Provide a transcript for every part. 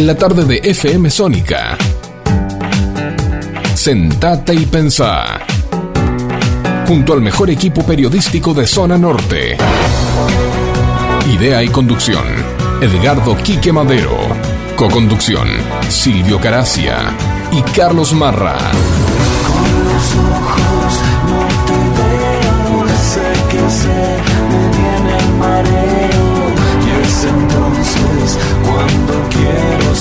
en la tarde de FM Sónica. Sentate y pensá. Junto al mejor equipo periodístico de Zona Norte. Idea y conducción. Edgardo Quique Madero. Coconducción. Silvio Caracia y Carlos Marra. entonces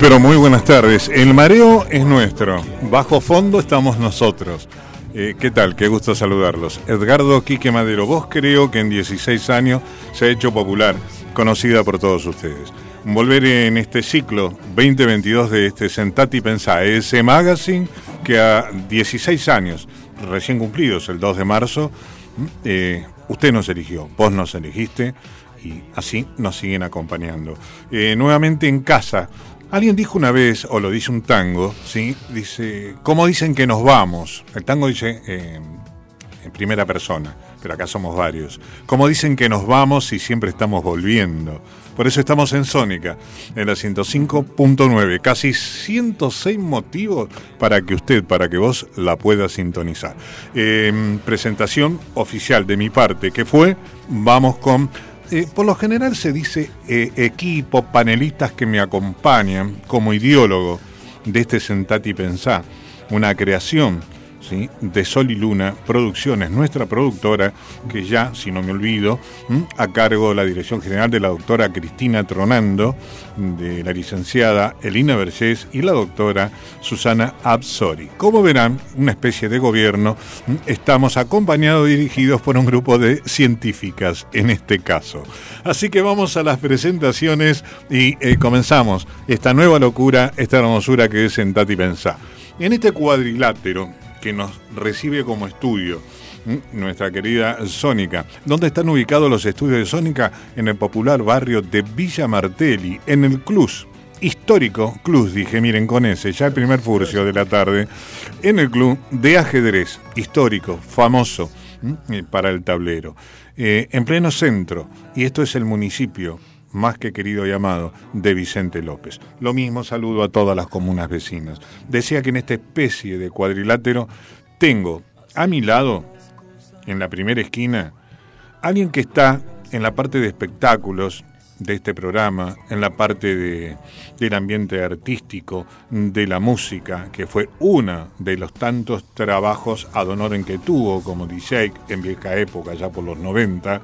Pero muy buenas tardes. El mareo es nuestro. Bajo fondo estamos nosotros. Eh, ¿Qué tal? Qué gusto saludarlos. Edgardo Quique Madero, vos creo que en 16 años se ha hecho popular, conocida por todos ustedes. Volver en este ciclo 2022 de este Sentati Pensá, ese magazine que a 16 años, recién cumplidos el 2 de marzo, eh, usted nos eligió, vos nos elegiste y así nos siguen acompañando. Eh, nuevamente en casa. Alguien dijo una vez, o lo dice un tango, ¿sí? Dice, ¿cómo dicen que nos vamos? El tango dice eh, en primera persona, pero acá somos varios. ¿Cómo dicen que nos vamos y siempre estamos volviendo? Por eso estamos en Sónica, en la 105.9. Casi 106 motivos para que usted, para que vos la pueda sintonizar. Eh, presentación oficial de mi parte, que fue, vamos con eh, por lo general se dice eh, equipo, panelistas que me acompañan como ideólogo de este Sentati Pensá, una creación de Sol y Luna Producciones, nuestra productora, que ya, si no me olvido, a cargo de la dirección general de la doctora Cristina Tronando, de la licenciada Elina Vergés y la doctora Susana Absori. Como verán, una especie de gobierno, estamos acompañados dirigidos por un grupo de científicas en este caso. Así que vamos a las presentaciones y eh, comenzamos esta nueva locura, esta hermosura que es Sentati Pensá. En este cuadrilátero, que nos recibe como estudio nuestra querida Sónica. ¿Dónde están ubicados los estudios de Sónica? En el popular barrio de Villa Martelli, en el Clus. Histórico Club, dije, miren con ese, ya el primer furcio de la tarde, en el club de ajedrez, histórico, famoso para el tablero, eh, en pleno centro, y esto es el municipio más que querido y amado, de Vicente López. Lo mismo saludo a todas las comunas vecinas. Decía que en esta especie de cuadrilátero tengo a mi lado, en la primera esquina, alguien que está en la parte de espectáculos de este programa, en la parte de, del ambiente artístico, de la música, que fue uno de los tantos trabajos ad honorem que tuvo como DJ en vieja época, ya por los 90,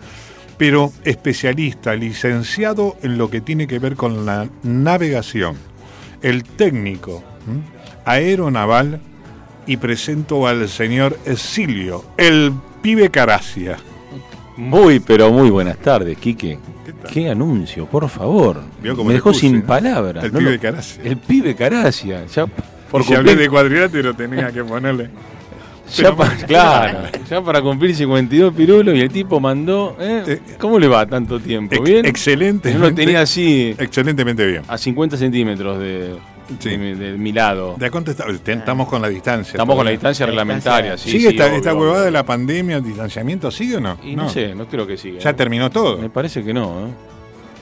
pero especialista, licenciado en lo que tiene que ver con la navegación, el técnico aeronaval, y presento al señor Silvio, el pibe Caracia. Muy, pero muy buenas tardes, Quique. ¿Qué, anuncio, por favor? Me dejó sin palabras. El pibe Caracia. El pibe Caracia. Ya, por si hablé de cuadrilátero tenía que ponerle ya para, claro, ya para cumplir 52 pirulos y el tipo mandó. ¿eh? Eh, ¿Cómo le va tanto tiempo? ¿Bien? Excelente. Yo lo tenía así. Excelentemente bien. A 50 centímetros de, mi, lado. ¿De cuánto estamos con la distancia? Estamos con la distancia reglamentaria, sí. ¿Sigue esta, esta, huevada de la pandemia, el distanciamiento? ¿Sigue o no? no. sé, no creo que siga. ¿Ya terminó todo? Me parece que no, ¿eh?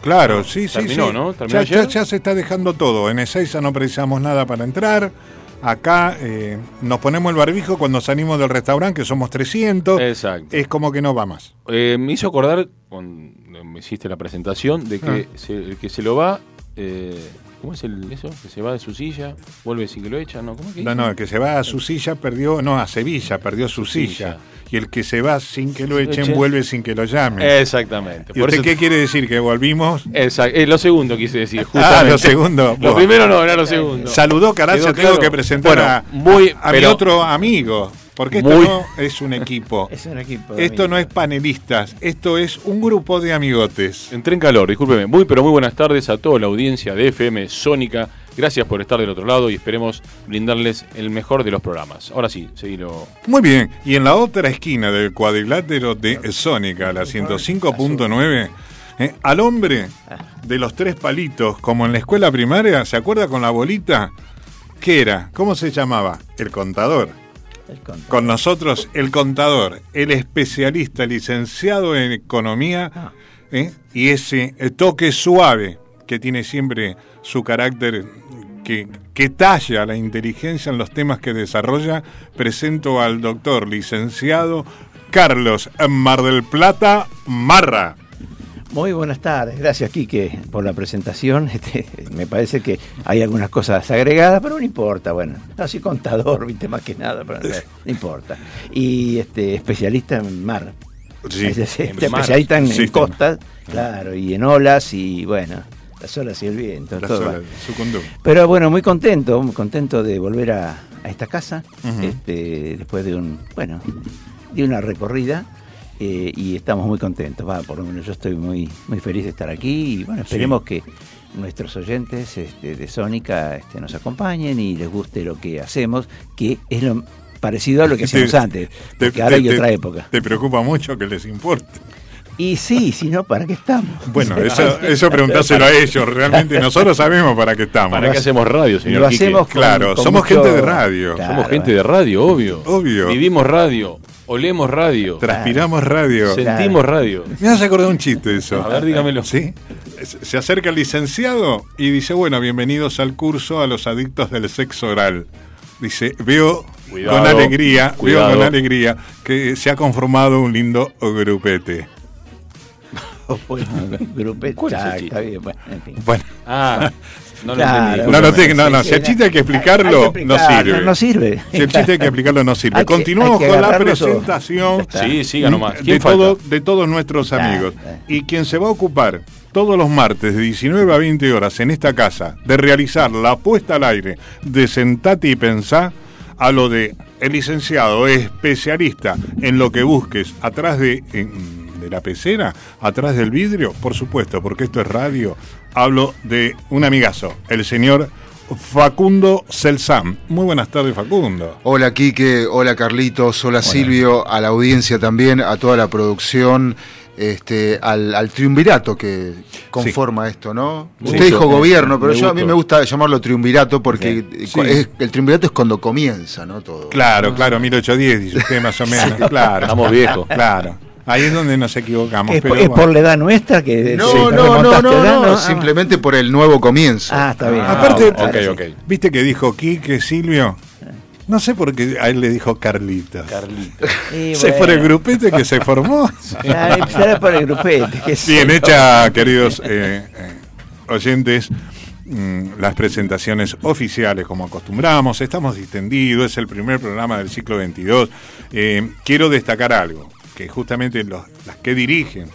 Claro, sí, sí. Terminó, ¿no? ya, ya, se está dejando todo. En Ezeiza no precisamos nada para entrar. Acá eh, nos ponemos el barbijo cuando salimos del restaurante, que somos 300. Exacto. Es como que no va más. Eh, me hizo acordar, cuando me hiciste la presentación, de que ah. el que se lo va, eh, ¿cómo es el, eso? Que se va de su silla, vuelve sin que lo echan, ¿no? ¿Cómo que no, no, el que se va a su silla perdió, no, a Sevilla, perdió su, silla y el que se va sin que lo echen vuelve sin que lo llamen. Exactamente. ¿Y usted qué quiere decir? ¿Que volvimos? Exacto. Eh, lo segundo quise decir, ah, justamente. Ah, lo segundo. lo primero no, era lo segundo. Saludó, carajo, tengo que presentar a, muy, a mi otro amigo. Porque esto no es un equipo. es un equipo. Esto no es panelistas, esto es un grupo de amigotes. Entré en calor, discúlpeme. Muy, pero muy buenas tardes a toda la audiencia de FM Sónica Gracias por estar del otro lado y esperemos brindarles el mejor de los programas. Ahora sí, seguilo. Muy bien, y en la otra esquina del cuadrilátero de Sónica, la 105.9, eh, al hombre de los tres palitos, como en la escuela primaria, ¿se acuerda con la bolita? ¿Qué era? ¿Cómo se llamaba? El contador. Con nosotros el contador, el especialista, licenciado en economía, ah. ¿eh? y ese toque suave que tiene siempre su carácter que, que, talla la inteligencia en los temas que desarrolla, presento al doctor licenciado Carlos Mar del Plata Marra. Muy buenas tardes, gracias Quique por la presentación. Este, me parece que hay algunas cosas agregadas, pero no importa, bueno, así contador, viste más que nada, pero no, importa. Y este especialista en mar. Sí, especialista en, costas, claro, y en olas y bueno, las olas y el viento. todo Pero bueno, muy contento, muy contento de volver a, esta casa, este, después de un, bueno, de una recorrida. Eh, y estamos muy contentos, va, por lo menos yo estoy muy, muy feliz de estar aquí y bueno, esperemos que nuestros oyentes este, de Sónica este, nos acompañen y les guste lo que hacemos, que es lo parecido a lo que hacíamos antes, porque ahora hay otra época. ¿Te preocupa mucho que les importe? Y sí, si no, ¿para qué estamos? Bueno, eso, eso preguntáselo a ellos. Realmente nosotros sabemos para qué estamos. ¿Para qué hacemos radio, señor? Lo hacemos Claro, somos gente de radio. Somos gente de radio, obvio. Obvio. Vivimos radio. Olemos radio. Transpiramos radio. Sentimos radio. Me hace acordar un chiste eso. A ver, dígamelo. ¿Sí? Se acerca el licenciado y dice, bueno, bienvenidos al curso a los adictos del sexo oral. Dice, veo con alegría, veo con alegría que se ha conformado un lindo grupete. bueno, grupete. está bien, bueno, en fin. Bueno. Ah, no, claro, no, no, no, si el chiste hay que explicarlo, no sirve. No, sirve. Si el chiste hay que explicarlo, no sirve. Continuamos con la presentación sí, siga nomás. De, todo, de todos nuestros amigos. Y quien se va a ocupar todos los martes de 19 a 20 horas en esta casa de realizar la puesta al aire de Sentate y Pensá a lo de el licenciado especialista en lo que busques atrás de de la pecera, atrás del vidrio, por supuesto, porque esto es radio, hablo de un amigazo, el señor Facundo Celsam. Muy buenas tardes, Facundo. Hola, Quique. Hola, Carlitos. Hola, Silvio. A la audiencia también, a toda la producción. Este, al, triunvirato que conforma esto, ¿no? Usted dijo gobierno, pero yo a mí me gusta llamarlo triunvirato porque el triunvirato es cuando comienza, ¿no? Todo. Claro, claro, 1810 dice usted más o menos. Claro. Estamos viejos. Claro. Ahí es donde nos equivocamos. ¿Es, por la edad nuestra que no, no, no, no, simplemente por el nuevo comienzo. Ah, está bien. Aparte, ah, ¿viste que dijo Quique Silvio? No sé por qué a él le dijo Carlitos. Carlitos. se fue el grupete que se formó. Será por el grupete. Bien hecha, queridos eh, eh, oyentes mm, las presentaciones oficiales como acostumbramos, estamos distendidos, es el primer programa del ciclo 22. Eh, quiero destacar algo que justamente las que dirigen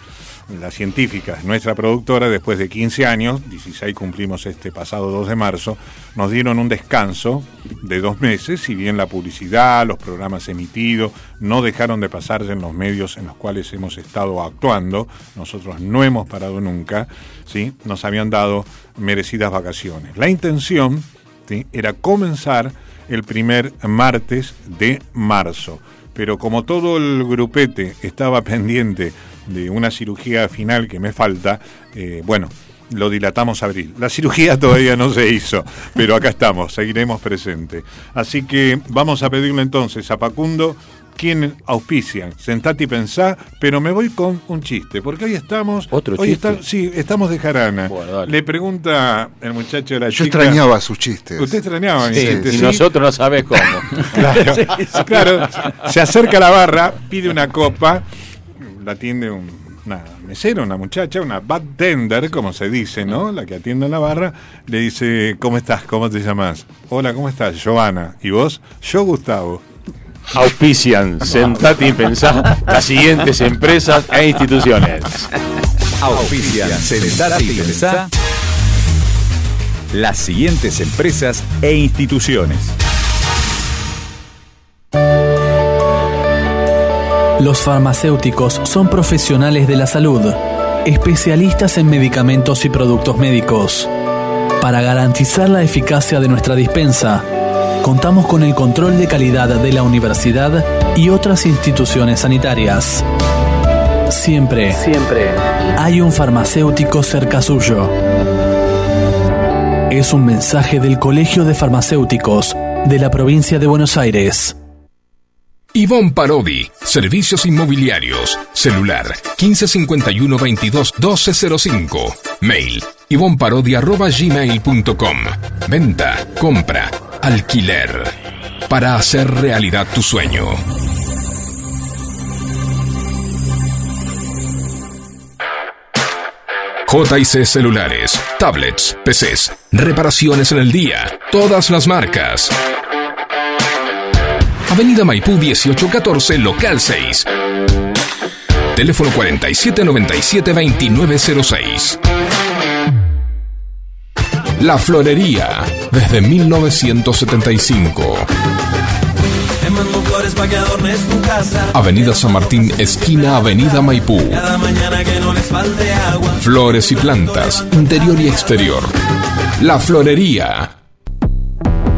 las científicas, nuestra productora, después de 15 años, 16 cumplimos este pasado 2 de marzo, nos dieron un descanso de dos meses, si bien la publicidad, los programas emitidos no dejaron de pasarse en los medios en los cuales hemos estado actuando, nosotros no hemos parado nunca, ¿sí? nos habían dado merecidas vacaciones. La intención era comenzar el primer martes de marzo pero como todo el grupete estaba pendiente de una cirugía final que me falta, eh, bueno, lo dilatamos a abril. La cirugía todavía no se hizo, pero acá estamos, seguiremos presentes. Así que vamos a pedirle entonces a Pacundo quien auspician. Sentate y pensá, pero me voy con un chiste, porque hoy estamos. ¿Otro hoy chiste? sí, estamos de jarana. Le pregunta el muchacho de la Yo extrañaba sus chistes. Usted extrañaba mis chistes. Y nosotros no sabés cómo. claro, claro. Se acerca a la barra, pide una copa, la atiende un una mesera, una muchacha, una tender, como se dice, ¿no? La que atiende en la barra, le dice, ¿cómo estás? ¿Cómo te llamas? Hola, ¿cómo estás? Giovanna. ¿Y vos? Yo, Gustavo auspician, sentate y pensá, las siguientes empresas e instituciones. Auspician, sentate y pensá, las siguientes empresas e instituciones. Los farmacéuticos son profesionales de la salud, especialistas en medicamentos y productos médicos Para garantizar la eficacia de nuestra dispensa, contamos con el control de calidad de la universidad y otras instituciones sanitarias. Siempre, siempre hay un farmacéutico cerca suyo. Es un mensaje del Colegio de Farmacéuticos de la provincia de Buenos Aires. Ivonne Parodi, Servicios Inmobiliarios, celular 1551 22 1205, mail ivonparodi.gmail.com, venta, compra, alquiler, para hacer realidad tu sueño. JC Celulares, tablets, PCs, reparaciones en el día, todas las marcas. Avenida Maipú 1814, local 6. Teléfono 4797-2906. La Florería, desde 1975. Avenida San Martín, esquina Avenida Maipú. Flores y plantas, interior y exterior. La Florería.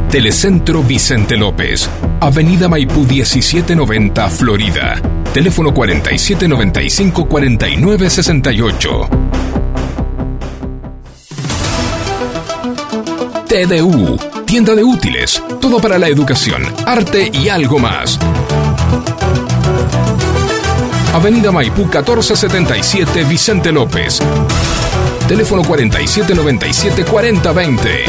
Telecentro Vicente López, Avenida Maipú 1790, Florida. Teléfono 4795-4968. TDU, tienda de útiles, todo para la educación, arte y algo más. Avenida Maipú 1477 Vicente López. Teléfono 4797 4020.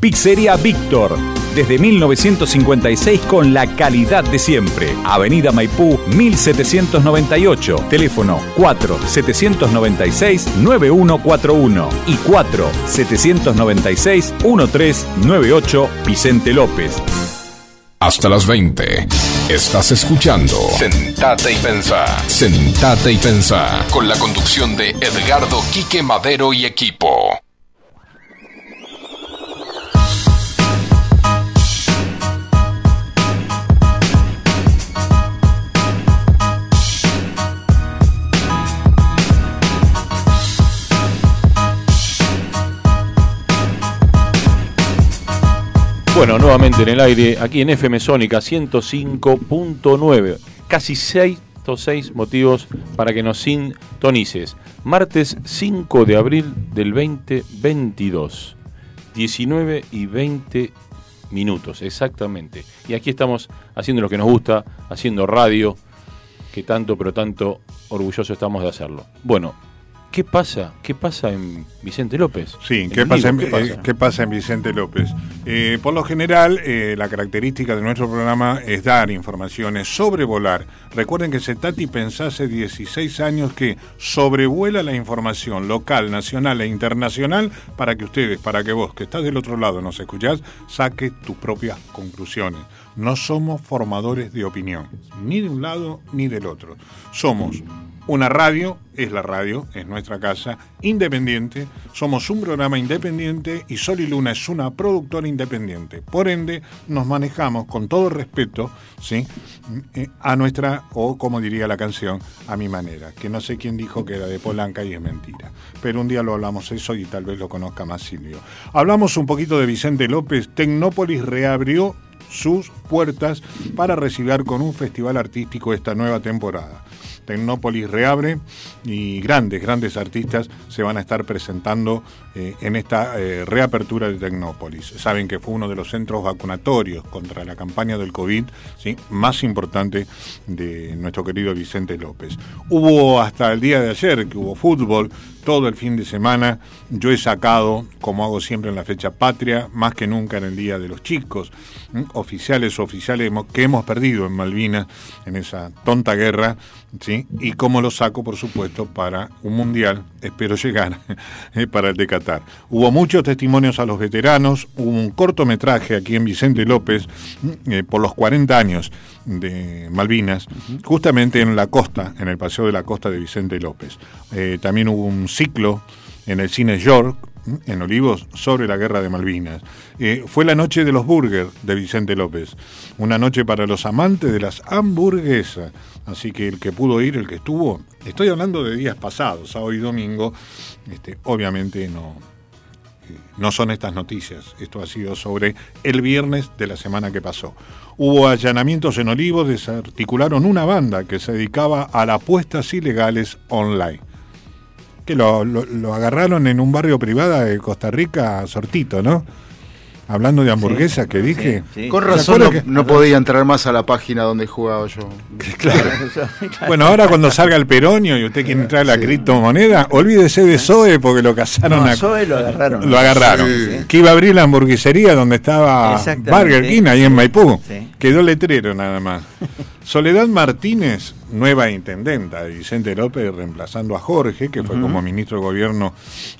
Pizzería Víctor. Desde 1956 con la calidad de siempre. Avenida Maipú 1798. Teléfono 4-796-9141 y 4-796-1398 Vicente López. Hasta las 20. Estás escuchando Sentate y Pensá. Sentate y Pensá. Con la conducción de Edgardo Quique Madero y equipo. Bueno, nuevamente en el aire, aquí en FM Sónica 105.9. Casi 6 motivos para que nos sintonices. Martes 5 de abril del 2022. 19 y 20 minutos, exactamente. Y aquí estamos haciendo lo que nos gusta, haciendo radio, que tanto, pero tanto orgullosos estamos de hacerlo. Bueno, ¿Qué pasa? ¿Qué pasa en Vicente López? Sí, ¿qué pasa, en, eh, ¿qué pasa? en, Vicente López? Eh, por lo general, eh, la característica de nuestro programa es dar informaciones, sobrevolar. Recuerden que Setati pensó hace 16 años que sobrevuela la información local, nacional e internacional para que ustedes, para que vos, que estás del otro lado, nos escuchás, saques tus propias conclusiones. No somos formadores de opinión, ni de un lado ni del otro. Somos una radio, es la radio, es nuestra casa, independiente, somos un programa independiente y Sol y Luna es una productora independiente. Por ende, nos manejamos con todo respeto, ¿sí? Eh, a nuestra, o como diría la canción, a mi manera, que no sé quién dijo que era de Polanca y es mentira. Pero un día lo hablamos eso y tal vez lo conozca más Silvio. Hablamos un poquito de Vicente López, Tecnópolis reabrió sus puertas para recibir con un festival artístico esta nueva temporada. Tecnópolis reabre y grandes, grandes artistas se van a estar presentando eh, en esta eh, reapertura de Tecnópolis. Saben que fue uno de los centros vacunatorios contra la campaña del COVID ¿sí? más importante de nuestro querido Vicente López. Hubo hasta el día de ayer que hubo fútbol, todo el fin de semana. Yo he sacado, como hago siempre en la fecha patria, más que nunca en el Día de los Chicos, oficiales o oficiales que hemos perdido en Malvinas, en esa tonta guerra, ¿sí? y cómo lo saco, por supuesto, para un mundial, espero llegar, eh, para el de Qatar. Hubo muchos testimonios a los veteranos, hubo un cortometraje aquí en Vicente López eh, por los 40 años de Malvinas, justamente en la costa, en el Paseo de la Costa de Vicente López. Eh, también hubo un ciclo en el cine York, en Olivos sobre la guerra de Malvinas. Eh, fue la noche de los burgers de Vicente López, una noche para los amantes de las hamburguesas. Así que el que pudo ir, el que estuvo, estoy hablando de días pasados, sábado y domingo, este, obviamente no, no son estas noticias, esto ha sido sobre el viernes de la semana que pasó. Hubo allanamientos en Olivos, desarticularon una banda que se dedicaba a las apuestas ilegales online. Que lo, lo agarraron en un barrio privado de Costa Rica, Sortito, ¿no? Hablando de hamburguesa que dije. Con razón no, podía entrar más a la página donde jugaba yo. Claro. bueno, ahora cuando salga el peronio y usted quiere entrar a la criptomoneda, olvídese de Zoe porque lo cazaron a. Zoe lo agarraron. Lo agarraron. Que iba a abrir la hamburguesería donde estaba Burger King ahí en Maipú. Quedó letrero nada más. Soledad Martínez, nueva intendenta de Vicente López, reemplazando a Jorge, que fue como ministro de gobierno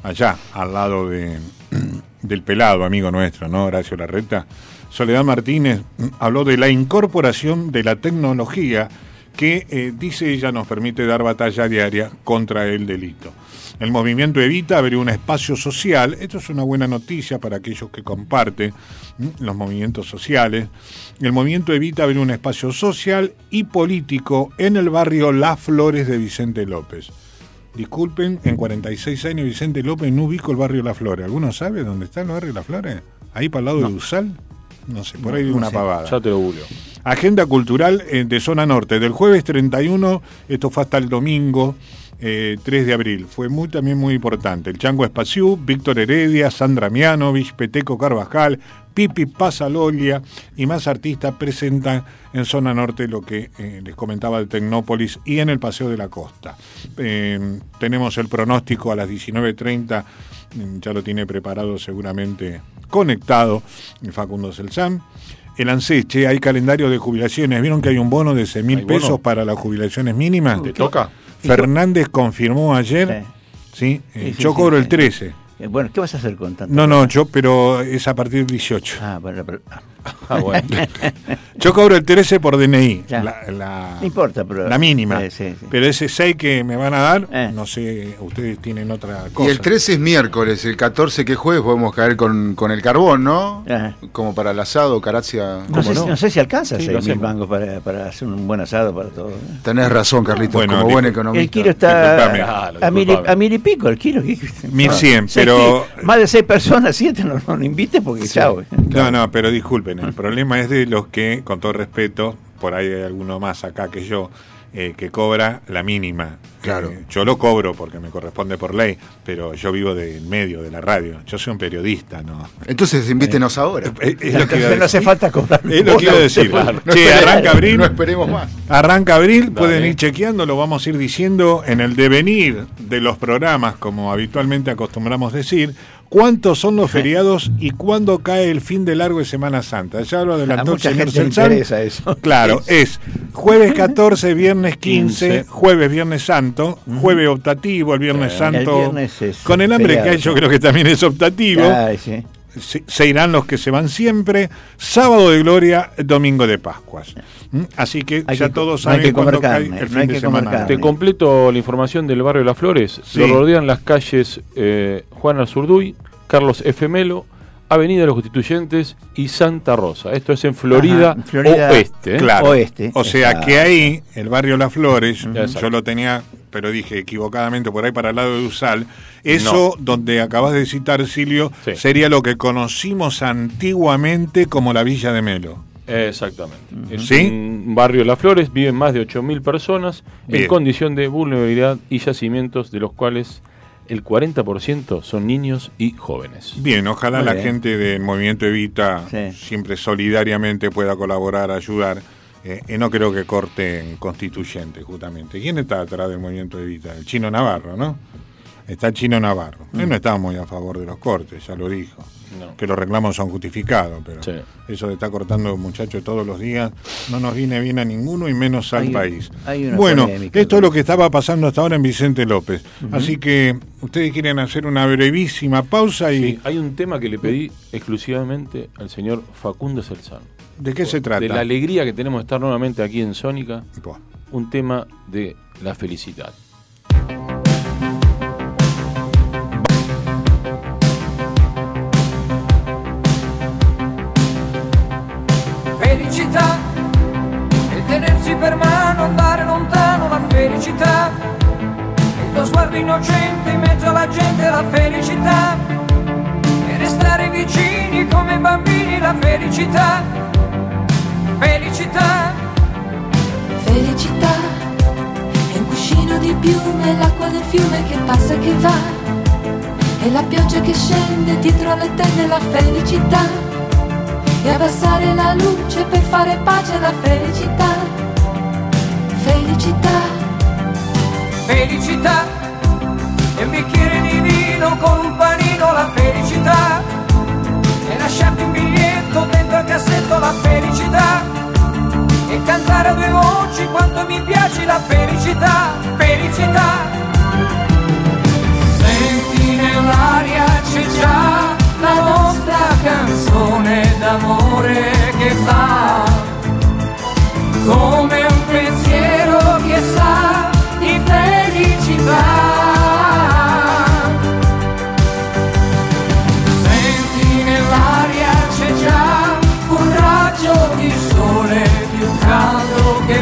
allá, al lado de del pelado, amigo nuestro, ¿no? Horacio Larreta. Soledad Martínez mm, habló de la incorporación de la tecnología que, eh, dice ella, nos permite dar batalla diaria contra el delito. El movimiento Evita abrió un espacio social, esto es una buena noticia para aquellos que comparten mm, los movimientos sociales. El movimiento Evita abrió un espacio social y político en el barrio Las Flores de Vicente López. Disculpen, en 46 años Vicente López no ubico el barrio La Flores. ¿Alguno sabe dónde está el barrio La Flores? ¿Ahí para el lado de Usal? No sé, por ahí hay una pavada. Ya te lo Agenda cultural eh, de zona norte. Del jueves 31, esto fue hasta el domingo. 3 eh, de abril. Fue muy, también muy importante. El Chango Espaciú, Víctor Heredia, Sandra Mianovich, Peteco Carvajal, Pipi Pasalolia y más artistas presentan en zona norte lo que eh, les comentaba de Tecnópolis y en el Paseo de la Costa. Em, tenemos el pronóstico a las 19.30, em, ya lo tiene preparado seguramente conectado Facundo Celsán. El ANSECHE, hay calendario de jubilaciones. ¿Vieron que hay un bono de 6 mil pesos para las jubilaciones mínimas? ¿Te toca? Fernández confirmó ayer. Sí, eh, yo cobro el 13. Eh, bueno, ¿qué vas a hacer con tanto? No, no, yo, pero es a partir del 18. Ah, pero, ah, bueno. yo cobro el 13 por DNI. La, no importa, pero. La mínima. Pero ese 6 que me van a dar, eh. no sé, ustedes tienen otra cosa. Y el 13 es miércoles, el 14 que jueves podemos caer con, con el carbón, ¿no? Como para el asado, Caracia. No, sé, no? sé si alcanza sí, 6 mil mangos para, para, hacer un buen asado para todo. Tenés razón, Carlitos, bueno, como buen economista. El kilo está a, mil, a mil y pico, el kilo. 1100, pero más de seis personas, siete, no, no, invite porque chao. No, no, pero disculpen, el problema es de los que, con todo respeto, por ahí hay alguno más acá que yo, eh, que cobra la mínima. Claro. Eh, yo lo cobro porque me corresponde por ley, pero yo vivo del medio de la radio. Yo soy un periodista, ¿no? Entonces invítenos eh, ahora. no hace falta cobrar. Es lo que iba a decir. che, arranca abril. No esperemos más. Arranca abril, pueden ir chequeando, lo vamos a ir diciendo en el devenir de los programas, como habitualmente acostumbramos decir cuántos son los feriados y cuándo cae el fin de largo de Semana Santa. Ya lo adelantó el señor interesa eso. Claro, es jueves 14, viernes 15, jueves, viernes santo, jueves optativo, el viernes santo. con el hambre que hay, yo creo que también es optativo. Se, irán los que se van siempre. Sábado de Gloria, domingo de Pascuas. ¿Mm? Así que ya todos saben cuándo cae el fin de semana. Te completo la información del barrio Las Flores. Lo rodean las calles eh, Juan Azurduy, Carlos F. Melo, Avenida de los Constituyentes y Santa Rosa. Esto es en Florida, Oeste. ¿eh? Claro. Oeste. O sea que ahí, el barrio Las Flores, yo lo tenía, pero dije equivocadamente por ahí para el lado de Usal. Eso donde acabas de citar, Silvio, sería lo que conocimos antiguamente como la Villa de Melo. Exactamente. En un barrio Las Flores viven más de 8.000 personas en condición de vulnerabilidad y yacimientos de los cuales el 40% son niños y jóvenes. Bien, ojalá la gente del movimiento Evita siempre solidariamente pueda colaborar, ayudar. Eh, y no creo que corten constituyente, justamente. ¿Quién está atrás del movimiento Evita? El chino Navarro, ¿no? Está el chino Navarro. Él no está muy a favor de los cortes, ya lo dijo que los reclamos son justificados, pero eso de estar cortando muchachos todos los días no nos viene bien a ninguno y menos al país. bueno, esto es lo que estaba pasando hasta ahora en Vicente López. Así que ustedes quieren hacer una brevísima pausa y... hay un tema que le pedí exclusivamente al señor Facundo Celzán. ¿De qué se trata? De la alegría que tenemos de estar nuevamente aquí en Sónica. Un tema de la felicidad. Felicità e tenersi per mano, andare lontano, la felicità. Il tuo sguardo innocente in mezzo alla gente, la felicità. E restare vicini come bambini, la felicità felicità. Felicità. È un cuscino di piume l'acqua del fiume che passa e che va. E la pioggia che scende dietro alle tende la felicità. E abbassare la luce per fare pace alla felicità. Felicità. Felicità. E un bicchiere di vino con un panino la felicità. E lasciarti un biglietto dentro al cassetto la felicità e cantare a due voci quanto mi piace la felicità, felicità. Senti nell'aria c'è già la nostra canzone d'amore che fa come un pensiero che sa di felicità. Nell'aria c'è già un raggio di sole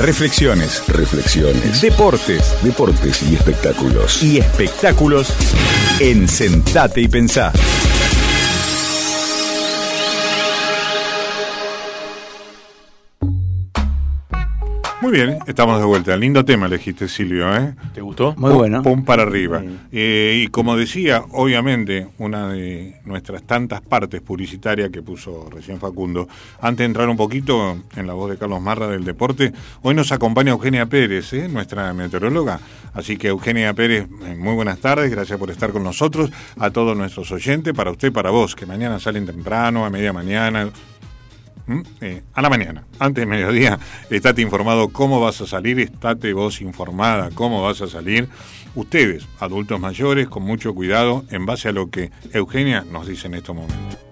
Reflexiones, Reflexiones, deportes deportes y espectáculos. y espectáculos en Sentate y Pensá. Muy bien, estamos de vuelta. Lindo tema elegiste, Silvio, ¿eh? ¿Te gustó? Muy Pum- bueno. Pum para arriba. Eh, y como decía, obviamente, una de nuestras tantas partes publicitarias que puso recién Facundo, antes de entrar un poquito en la voz de Carlos Marra del deporte, hoy nos acompaña Eugenia Pérez, ¿eh? nuestra meteoróloga. Así que Eugenia Pérez, eh, muy buenas tardes, gracias por estar con nosotros, a todos nuestros oyentes, para usted, para vos, que mañana salen temprano, a media mañana, ¿Mm? Eh, a la mañana, antes de mediodía, estate informado cómo vas a salir, estate vos informada cómo vas a salir. Ustedes, adultos mayores, con mucho cuidado en base a lo que Eugenia nos dice en estos momentos.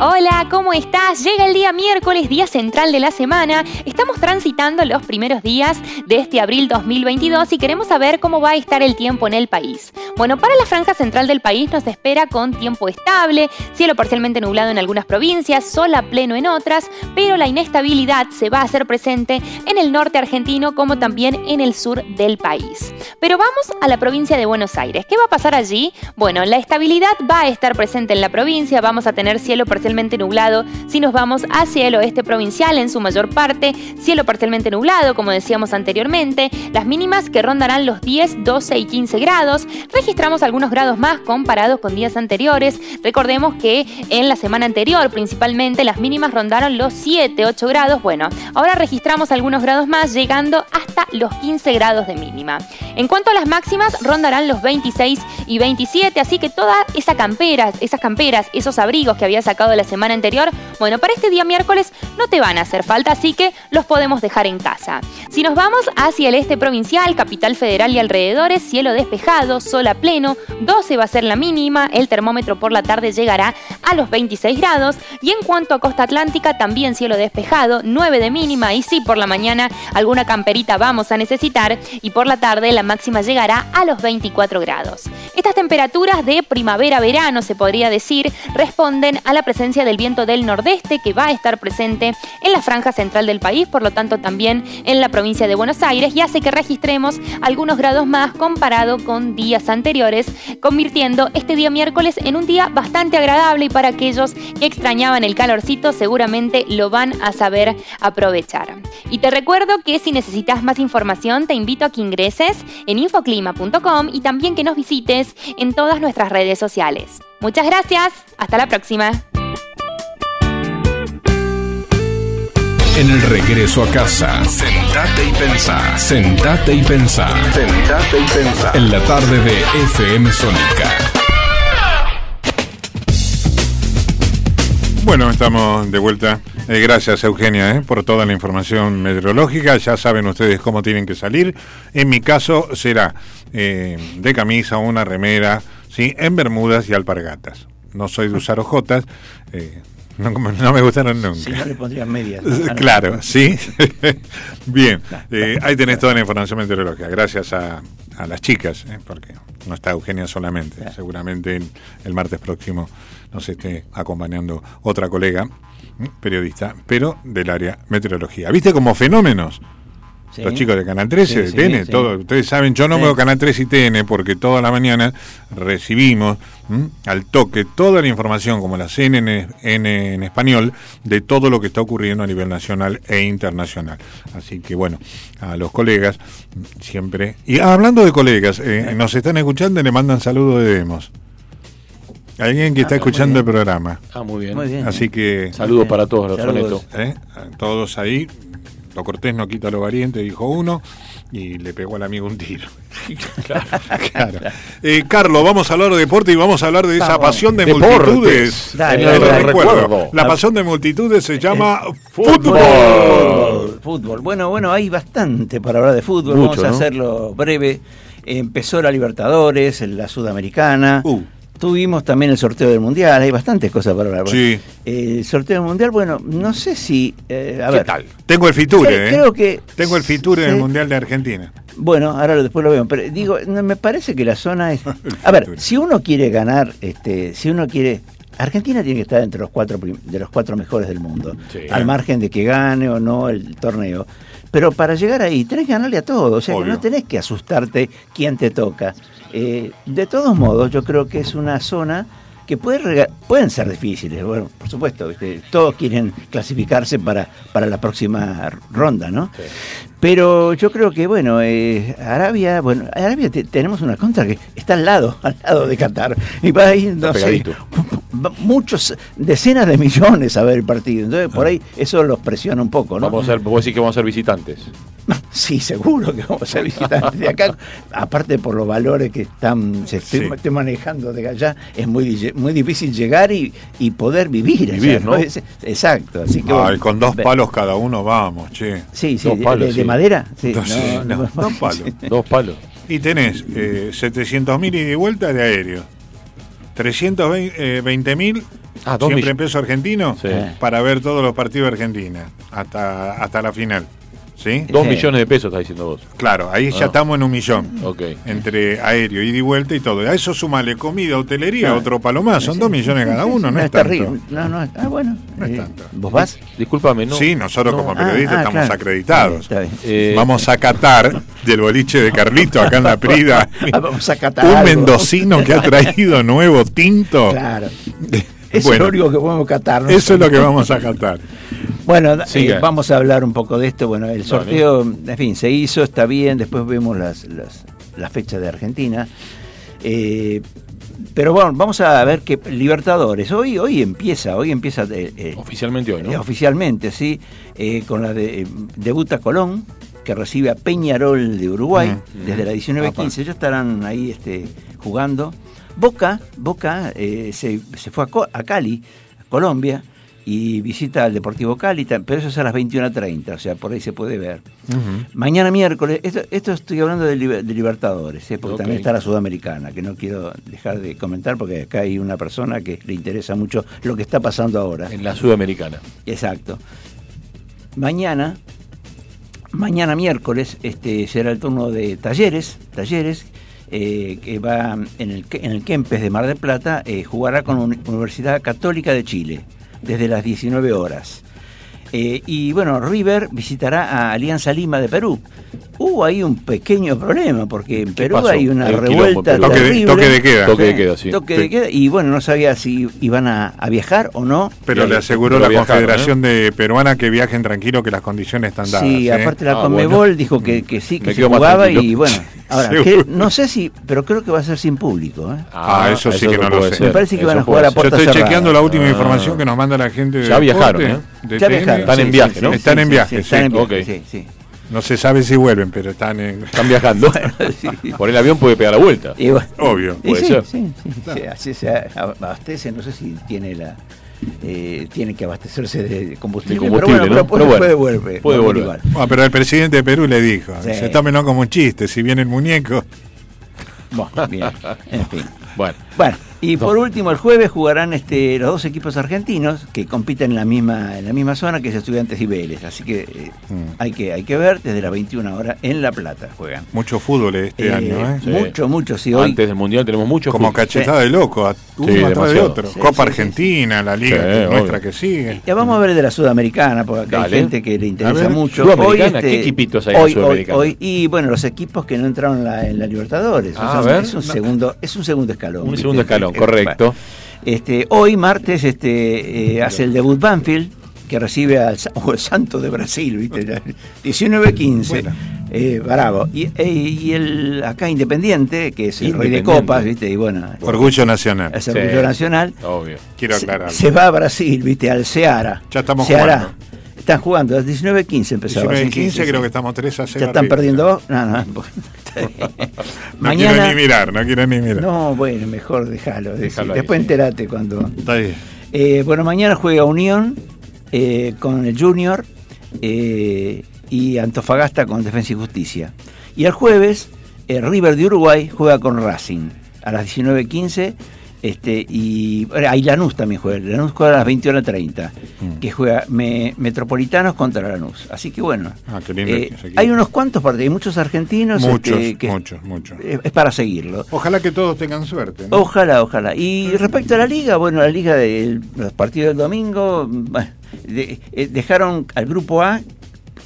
Hola, ¿cómo estás? Llega el día miércoles, día central de la semana. Estamos transitando los primeros días de este abril 2022 y queremos saber cómo va a estar el tiempo en el país. Bueno, para la franja central del país nos espera con tiempo estable, cielo parcialmente nublado en algunas provincias, sol a pleno en otras, pero la inestabilidad se va a hacer presente en el norte argentino como también en el sur del país. Pero vamos a la provincia de Buenos Aires. ¿Qué va a pasar allí? Bueno, la estabilidad va a estar presente en la provincia, vamos a tener cielo parcialmente parcialmente nublado. Si nos vamos hacia el oeste provincial, en su mayor parte, cielo parcialmente nublado, como decíamos anteriormente, las mínimas que rondarán los 10, 12 y 15 grados. Registramos algunos grados más comparados con días anteriores. Recordemos que en la semana anterior, principalmente, las mínimas rondaron los 7, 8 grados. Bueno, ahora registramos algunos grados más, llegando hasta los 15 grados de mínima. En cuanto a las máximas, rondarán los 26 y 27, así que toda esa camperas, esas camperas, esos abrigos que había sacado la semana anterior, bueno, para este día miércoles no te van a hacer falta, así que los podemos dejar en casa. Si nos vamos hacia el este provincial, capital federal y alrededores, cielo despejado, sol a pleno, 12 va a ser la mínima, el termómetro por la tarde llegará a los 26 grados y en cuanto a costa atlántica, también cielo despejado, 9 de mínima y sí, por la mañana alguna camperita vamos a necesitar y por la tarde la máxima llegará a los 24 grados. Estas temperaturas de primavera-verano, se podría decir, responden a la presencia del viento del nordeste que va a estar presente en la franja central del país, por lo tanto también en la provincia de Buenos Aires, y hace que registremos algunos grados más comparado con días anteriores, convirtiendo este día miércoles en un día bastante agradable y para aquellos que extrañaban el calorcito seguramente lo van a saber aprovechar. Y te recuerdo que si necesitas más información te invito a que ingreses en infoclima.com y también que nos visites en todas nuestras redes sociales. Muchas gracias, hasta la próxima. En el regreso a casa, sentate y pensá. Sentate y pensá. Sentate y pensá. En la tarde de FM Sónica. Bueno, estamos de vuelta. Eh, gracias, Eugenia, eh, por toda la información meteorológica. Ya saben ustedes cómo tienen que salir. En mi caso será eh, de camisa, una remera, ¿sí? en bermudas y alpargatas. No soy de usar ojotas. eh, no, no me gustaron nunca. Si no le pondrían medias. Claro, sí. Bien, eh, ahí tenés toda la información meteorológica. Gracias a, a las chicas, eh, porque no está Eugenia solamente. Seguramente el, el martes próximo nos esté acompañando otra colega, mm, periodista, pero del área meteorología. ¿Viste como fenómenos? Sí. Los chicos de Canal 13, Sí, de sí, TN, sí. todo. Ustedes saben, yo no Sí. veo Canal 13 y TN porque toda la mañana recibimos ¿m? al toque toda la información, como la CNN en, en español, de todo lo que está ocurriendo a nivel nacional e internacional. Así que bueno, a los colegas siempre. Y ah, hablando de colegas, eh, nos están escuchando y le mandan saludos de Demos. Alguien que está Ah, escuchando muy el programa. Ah, muy bien. Muy bien. Así que. Saludos para todos los Saludos. ¿eh? A Todos ahí. Lo cortés no quita lo valiente, dijo uno, y le pegó al amigo un tiro. claro. Eh, Carlos, vamos a hablar de deporte y vamos a hablar de esa Vamos. pasión de Deportes. multitudes. Dale, dale, lo dale. recuerdo. Recuerdo. La pasión de multitudes se llama Fútbol. fútbol. Fútbol. Fútbol. Bueno, bueno, hay bastante para hablar de fútbol. Mucho, Vamos a ¿no? hacerlo breve. Empezó la Libertadores, la Sudamericana. Uh. Tuvimos también el sorteo del Mundial. Hay bastantes cosas para hablar. Sí. Eh, el sorteo del Mundial, bueno, no sé si... eh, a ¿Qué ver, tal? Tengo el Fiture, Creo- ¿eh? creo que- Tengo el Fiture en el. Mundial de Argentina. Bueno, ahora después lo veo, pero digo, me parece que la zona es... A ver, si uno quiere ganar, este, si uno quiere... Argentina tiene que estar entre los cuatro de los cuatro mejores del mundo, Sí. al margen de que gane o no el torneo. Pero para llegar ahí tenés que ganarle a todos, o sea, que no tenés que asustarte quién te toca. Eh, de todos modos, yo creo que es una zona que puede pueden ser difíciles, bueno, por supuesto, ¿viste? todos quieren clasificarse para, para la próxima ronda, ¿no? Pero yo creo que, bueno, eh, Arabia, bueno, Arabia te- tenemos una contra que está al lado, al lado de Qatar. Y va a ir, no sé, muchos, decenas de millones a ver el partido. Entonces, por ahí eso los presiona un poco, ¿no? Vamos a ser, vos decís que vamos a ser visitantes. Sí, seguro que vamos a ser visitantes de acá. Aparte por los valores que están se Sí. estoy manejando de allá, es muy, muy difícil llegar y, y poder vivir. allá, Vivir, ¿no? Es- exacto. Así que, Ay, bueno, con dos palos cada uno vamos, che. Sí, sí, dos palos, de- de sí. Madera. Sí, Dos- sí, no, dos palos. Dos palos. Y tenés eh, 700 mil y de vuelta de aéreo. 320 mil Ah, siempre en peso argentino Sí. para ver todos los partidos de Argentina hasta, hasta la final. ¿Sí? Dos Sí. millones de pesos, está diciendo vos. Claro, ahí ya Ah. estamos en un millón. Ok. Entre aéreo, ida y vuelta y todo. A eso sumale comida, hotelería, Ah. otro palo más. Son dos millones cada uno, no, es tanto. terrible. No, no, ah, bueno. No es eh, tanto. ¿Vos vas? Discúlpame, ¿no? Sí, nosotros como Ah, periodistas ah, estamos claro. acreditados. Está bien. Eh, Vamos a catar del boliche de Carlito acá en la Prida. Ah, vamos a catar un algo. mendocino que ha traído nuevo tinto. Claro. Eso es lo único que podemos catar. ¿no? Eso es lo que vamos a catar. Bueno, eh, vamos a hablar un poco de esto. Bueno, el sorteo, en fin, se hizo, está bien. Después vemos las, las, las fechas de Argentina. Eh, pero bueno, vamos a ver que Libertadores, hoy, hoy empieza, hoy empieza eh, eh, Oficialmente hoy, ¿no? eh, oficialmente, sí, con la de debuta Colón, que recibe a Peñarol de Uruguay Mm. desde la 19-15, ya estarán ahí este, jugando. Boca, Boca eh, se, se fue a, a Cali, a Colombia, y visita al Deportivo Cali, pero eso es a las 21.30, o sea, por ahí se puede ver. Mañana miércoles, esto, esto estoy hablando de, Liber- de Libertadores, ¿eh? porque también está la Sudamericana, que no quiero dejar de comentar porque acá hay una persona que le interesa mucho lo que está pasando ahora. En la Sudamericana. Exacto. Mañana, mañana miércoles, este será el turno de Talleres, Talleres, eh, que va en el, en el Kempes de Mar del Plata, eh, jugará con Universidad Católica de Chile, desde las 19 horas. Eh, y bueno, River visitará a Alianza Lima de Perú. Hubo ahí un pequeño problema, porque en Perú pasó? hay una Hay un quilombo revuelta Perú. Toque de- terrible. toque de queda. Toque de queda, sí. Toque Sí. de queda, y bueno, no sabía si iban a, a viajar o no. Pero le aseguró la viajaron, Confederación de Peruana que viajen tranquilo, que las condiciones están dadas. Sí, ¿eh? aparte la Ah, Conmebol bueno. dijo que, que sí, que Me se jugaba y bueno, ahora, que- no sé si, pero creo que va a ser sin público. ¿eh? Ah, eso sí que no lo sé. ser. Me parece que Eso van a jugar a ser. Yo puerta estoy cerrada. chequeando la última Ah. información que nos manda la gente de Ya viajaron, ¿eh? Ya viajaron. Están en viaje, ¿no? Están en viaje, están sí. en viaje, sí. No se sabe si vuelven, pero están en... Están viajando. Sí. Por el avión puede pegar la vuelta. Y bueno, Obvio. y Puede sí, ser. sí, sí, sí, así se abastece, no sé si tiene la eh, tiene que abastecerse de combustible, De combustible, pero bueno, ¿no? pero puede, Pero bueno, puede volver, puede volver. Ah, pero el presidente de Perú le dijo, Sí. se tómenlo como un chiste, si viene el muñeco... Bueno, bien, en fin. Bueno, Bueno, y por último el jueves jugarán este, los dos equipos argentinos que compiten en la misma en la misma zona que es Estudiantes y Vélez, así que eh, Mm. hay que hay que ver desde las 21 horas en La Plata juegan. Mucho fútbol este Eh, año, ¿eh? Sí. Mucho, mucho, sí, hoy antes del Mundial tenemos mucho Como fútbol. cachetada de loco, a- uno Sí, atrás de otro. Sí, Copa sí, Argentina, la liga nuestra obvio. que sigue. Ya vamos a ver de la Sudamericana, porque acá Dale. hay gente que le interesa ver, mucho. Sudamericana, ¿qué equipitos hay en hoy, hoy, Sudamericana? hoy- y bueno, los equipos que no entraron en la, en la Libertadores. Ah, O sea, a ver. es un segundo, es un segundo escalón. Segundo escalón, Eh, correcto. Este, hoy martes este, eh, hace el debut Banfield que recibe al o el Santo de Brasil, ¿viste? 19-15. Eh, bravo. Y, eh, y el acá Independiente, que es el rey de copas, ¿viste? Y bueno, Orgullo nacional. es orgullo Sí. nacional. Obvio. Quiero Se, aclarar. se va a Brasil, ¿viste? Al Ceará. Ya estamos Ceará. jugando. Están jugando, a las 19-15 empezaba. 19 sí, sí, 15 sí, creo sí. que estamos 3 a 0. ¿Ya están arriba. perdiendo? No, no. bien. No Mañana. quiero ni mirar, no quiero ni mirar. No, bueno, mejor déjalo. Después entérate cuando. Está bien. Eh, bueno, mañana juega Unión eh, con el Junior eh, y Antofagasta con Defensa y Justicia. Y el jueves, el River de Uruguay juega con Racing a las 19.15. Este, y bueno, ahí Lanús también juega. Lanús juega a las 21.30, Mm. que juega me- Metropolitanos contra Lanús. Así que bueno, Ah, qué lindo eh, hay unos cuantos partidos, hay muchos argentinos. Muchos, este, que muchos, muchos. Es, es para seguirlo. Ojalá que todos tengan suerte. ¿no? Ojalá, ojalá. Y respecto a la liga, bueno, la liga de los partidos del domingo, bueno, de- eh, dejaron al grupo A,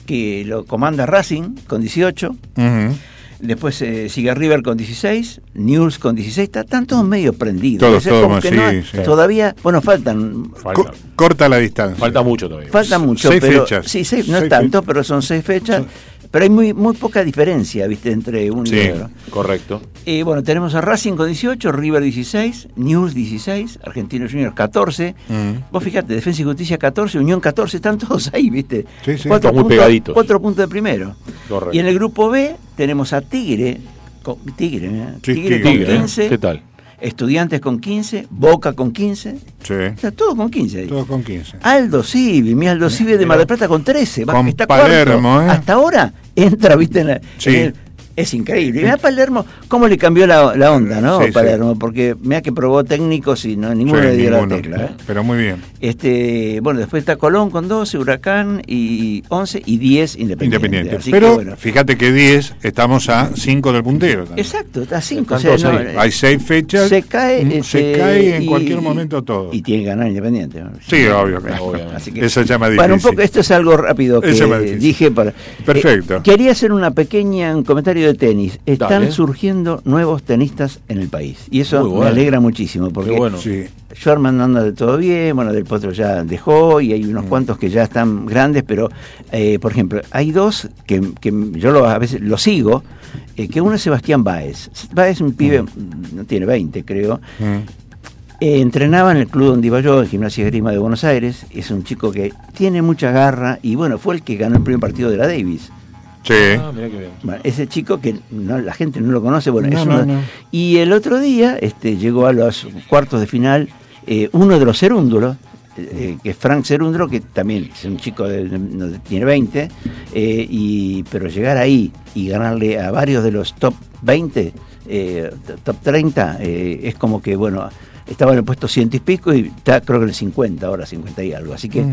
que lo comanda Racing con 18. Ujú. Después eh, sigue River con 16, News con 16, está- están todos medio prendidos. Todos, todos, sí, no- sí. Todavía, bueno, faltan Co- Falta, corta la distancia. falta mucho todavía. Falta mucho, seis pero fechas. sí, seis, no Seis es tanto, fechas. pero son seis fechas. Pero hay muy muy poca diferencia, viste, entre uno Sí. y otro. Correcto. Y bueno, tenemos a Racing con 18, River 16, News 16, Argentinos Juniors 14. Mm. Vos fíjate, Defensa y Justicia 14, Unión 14, están todos ahí, ¿viste? Sí, sí. Cuatro Están muy pegaditos. Cuatro puntos de primero. Correcto. Y en el grupo B tenemos a Tigre, con, Tigre, Sí, Tigre, Tigre, con Tigre, ¿eh? 15, ¿Qué tal? Estudiantes con 15, Boca con 15, Sí. o sea, todo con 15 ahí. Todos con 15. Aldo Civi, mi Aldo Civi de Mar del Plata con 13, va, Con está Palermo, cuarto. ¿eh? Hasta ahora entra, viste, en la- Sí. en el- es increíble. Y mira Palermo, cómo le cambió la, la onda, ¿no? Sí, sí. Palermo, porque mira que probó técnicos y no, ninguno Sí, le dio ninguno. la tecla. ¿eh? Pero muy bien. Este, bueno, después está Colón con 12, Huracán y 11 y 10 Independiente. Independiente. Así Pero que, bueno. fíjate que 10 estamos a 5 del puntero. también. Exacto, está a 5. Están todos ahí. Hay 6 fechas. se cae, Mm, este, se cae en y- cualquier momento todo. Y tiene que ganar Independiente. ¿no? Sí, obvio. claro. Obviamente. Así que- Eso ya me Bueno, un difícil. poco, esto es algo rápido que difícil. dije para. Perfecto. Eh, quería hacer una pequeña, un comentario de tenis. Están Dale. surgiendo nuevos tenistas en el país. Y eso bueno. me alegra muchísimo. Porque Qué bueno. Sí. Sherman anda de todo bien, bueno, Del Potro ya dejó y hay unos Mm. cuantos que ya están grandes, pero, eh, por ejemplo, hay dos que, que yo lo- a veces lo sigo, eh, que uno es Sebastián Báez. Báez es un pibe, Mm. no tiene 20 creo, Mm. eh, entrenaba en el club donde iba yo, en Gimnasia de Grima de Buenos Aires, es un chico que tiene mucha garra y bueno, fue el que ganó el primer partido de la Davis. Sí. Ah, mirá qué bien. Bueno, ese chico que no, la gente no lo conoce, bueno, No, es no, uno- no. Y el otro día este, llegó a los cuartos de final eh, uno de los Cerúndulos, eh, eh, que es Frank Cerúndulo, que también es un chico de, no, tiene 20, eh, y, pero llegar ahí y ganarle a varios de los top 20, eh, top 30, eh, es como que, bueno, estaba en el puesto ciento y pico y está creo que en el 50 ahora, 50 y algo. Así que eh,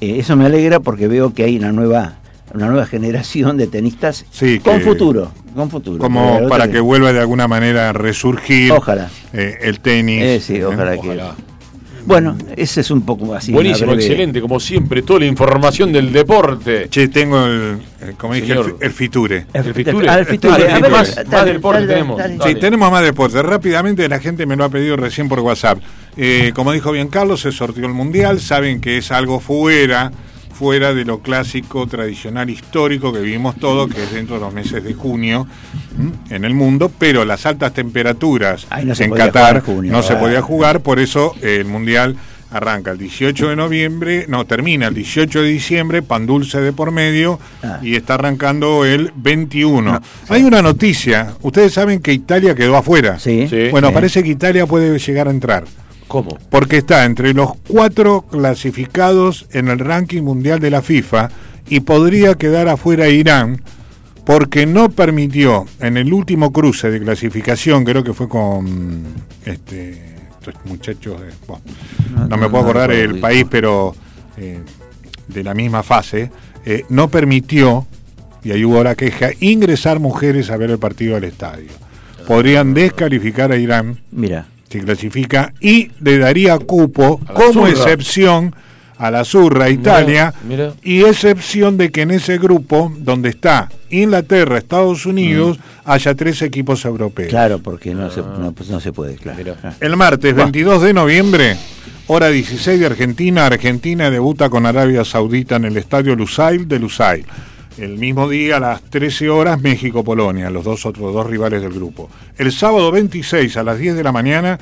eso me alegra porque veo que hay una nueva una nueva generación de tenistas Sí, con que- futuro, con futuro. Como para que vuelva de alguna manera a resurgir Ojalá. eh, el tenis. Eh, sí, ¿eh? ojalá, Ojalá. que. Bueno, ese es un poco así. Buenísimo, breve- excelente, como siempre, toda la información del deporte. Che, tengo el, como dije, el, fiture. El Fiture. Ah, el Fiture. Dale, A ver, más- dale, más deporte dale, tenemos. dale. Sí, tenemos más deporte. Rápidamente la gente me lo ha pedido recién por WhatsApp. Eh, como dijo bien Carlos, se sortió el Mundial. Saben que es algo fuera, fuera de lo clásico, tradicional, histórico que vivimos todos, que es dentro de los meses de junio en el mundo. Pero las altas temperaturas no en Qatar junio, no se podía jugar. Por eso eh, el Mundial arranca el 18 de noviembre, no, termina el 18 de diciembre, pan dulce de por medio, Ah. y está arrancando el 21. Hay una noticia, ustedes saben que Italia quedó afuera. Sí. Sí. Bueno, Sí. parece que Italia puede llegar a entrar, ¿Cómo? porque está entre los cuatro clasificados en el ranking mundial de la FIFA y podría quedar afuera Irán porque no permitió en el último cruce de clasificación, creo que fue con este, estos muchachos, de- bueno, No, me puedo acordar el país, pero eh, de la misma fase, eh, no permitió, y ahí hubo la queja, ingresar mujeres a ver el partido al estadio. Podrían descalificar a Irán Mira, si clasifica y le daría cupo como zurra. excepción a la Zurra Italia mira. y excepción de que en ese grupo donde está Inglaterra, Estados Unidos, haya tres equipos europeos. claro, porque no, se, no, pues no se puede, claro. Mira. Ah. El martes 22 de noviembre, hora 16 de Argentina, Argentina debuta con Arabia Saudita en el estadio Lusail de Lusail. El mismo día, a las 13 horas, México-Polonia, los dos otros dos rivales del grupo. El sábado 26 a las 10 de la mañana,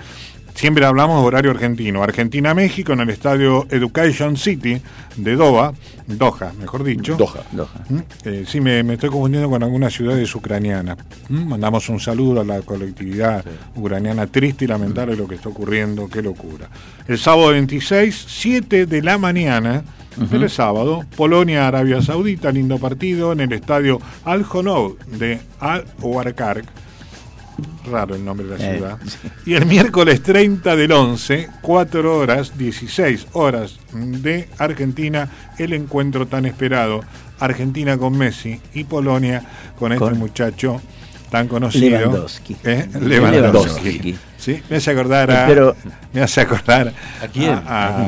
siempre hablamos de horario argentino. Argentina-México en el estadio Education City de Doha, Doha, mejor dicho. Doha. Doha. ¿Mm? Eh, sí, me, me estoy confundiendo con algunas ciudades ucranianas. ¿Mm? Mandamos un saludo a la colectividad ucraniana triste y lamentable lo que está ocurriendo, qué locura. El sábado 26, 7 de la mañana, el sábado, Polonia, Arabia Saudita, lindo partido en el estadio Al Honoud de Al Warkark. Raro el nombre de la Eh, ciudad. Y el miércoles 30 del 11, 4 horas, 16 horas de Argentina, el encuentro tan esperado. Argentina con Messi y Polonia con este Con muchacho tan conocido. Lewandowski. ¿Eh? Lewandowski. Lewandowski. Sí, me hace acordar a. Pero- me hace acordar. ¿A quién? A, a,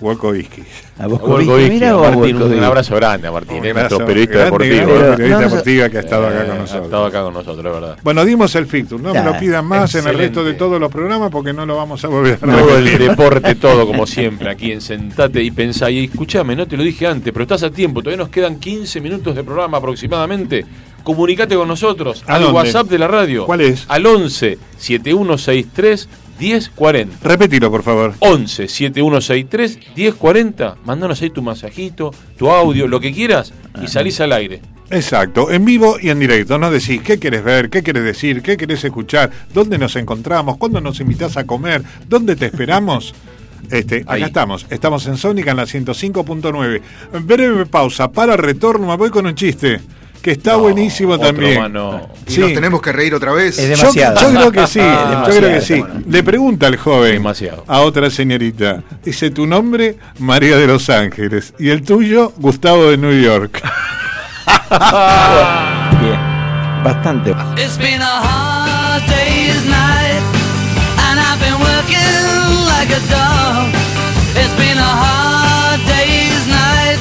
Wolkowski. ¿A vos Volkovich, mira Martín, un abrazo grande a Martín, eh, nuestro periodista grande, deportivo. periodista que ha estado acá Eh, con Ha nosotros. estado acá con nosotros, la verdad. Bueno, dimos el fixture, no me lo Ah, pidan más en el resto de todos los programas porque no lo vamos a volver a Todo el deporte, todo como siempre, aquí en Sentate y Pensá. Y escuchame, no te lo dije antes, pero estás a tiempo, todavía nos quedan 15 minutos de programa aproximadamente. Comunicate con nosotros ¿A al dónde? WhatsApp de la radio. ¿Cuál es? Al 11 7163 1040. Repetilo, por favor. 11 7163 1040. Mándanos ahí tu masajito, tu audio, lo que quieras y salís al aire. Exacto, en vivo y en directo. Nos decís qué quieres ver, qué quieres decir, qué quieres escuchar, dónde nos encontramos, cuándo nos invitas a comer, dónde te esperamos. Este, acá Ahí. estamos, estamos en Sónica en la 105.9. Breve pausa, para retorno me voy con un chiste, que está No, buenísimo otro también. mano. Y Sí. nos tenemos que reír otra vez. Es Yo, demasiado. yo creo que sí, Ah, yo demasiado, creo que sí. bueno. Le pregunta al joven Demasiado. a otra señorita, dice tu nombre, María de Los Ángeles, y el tuyo, Gustavo de New York. Bien. Bastante. It's been a hard day's night, and I've been working like a dog. It's been a hard day's night.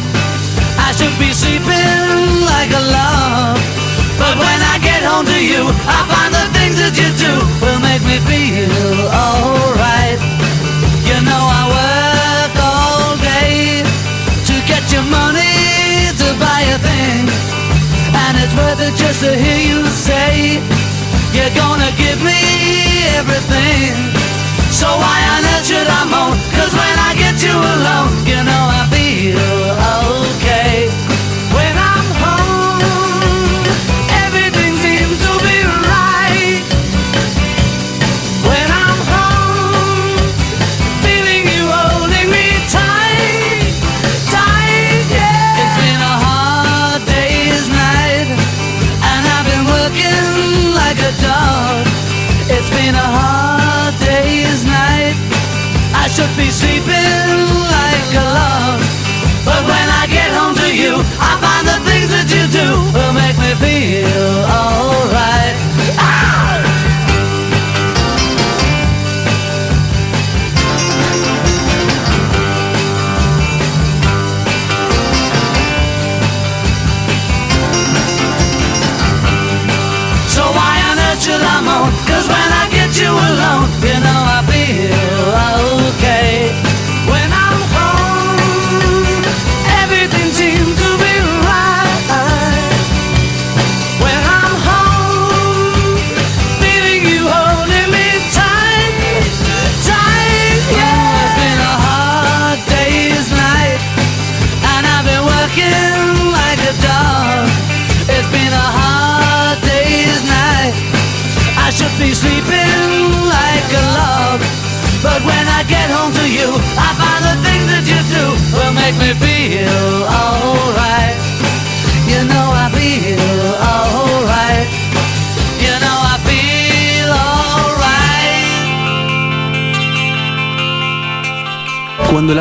I should be sleeping belong to you. I find the things that you do will make me feel alright. You know I work all day to get your money to buy a thing, and it's worth it just to hear you say you're gonna give me.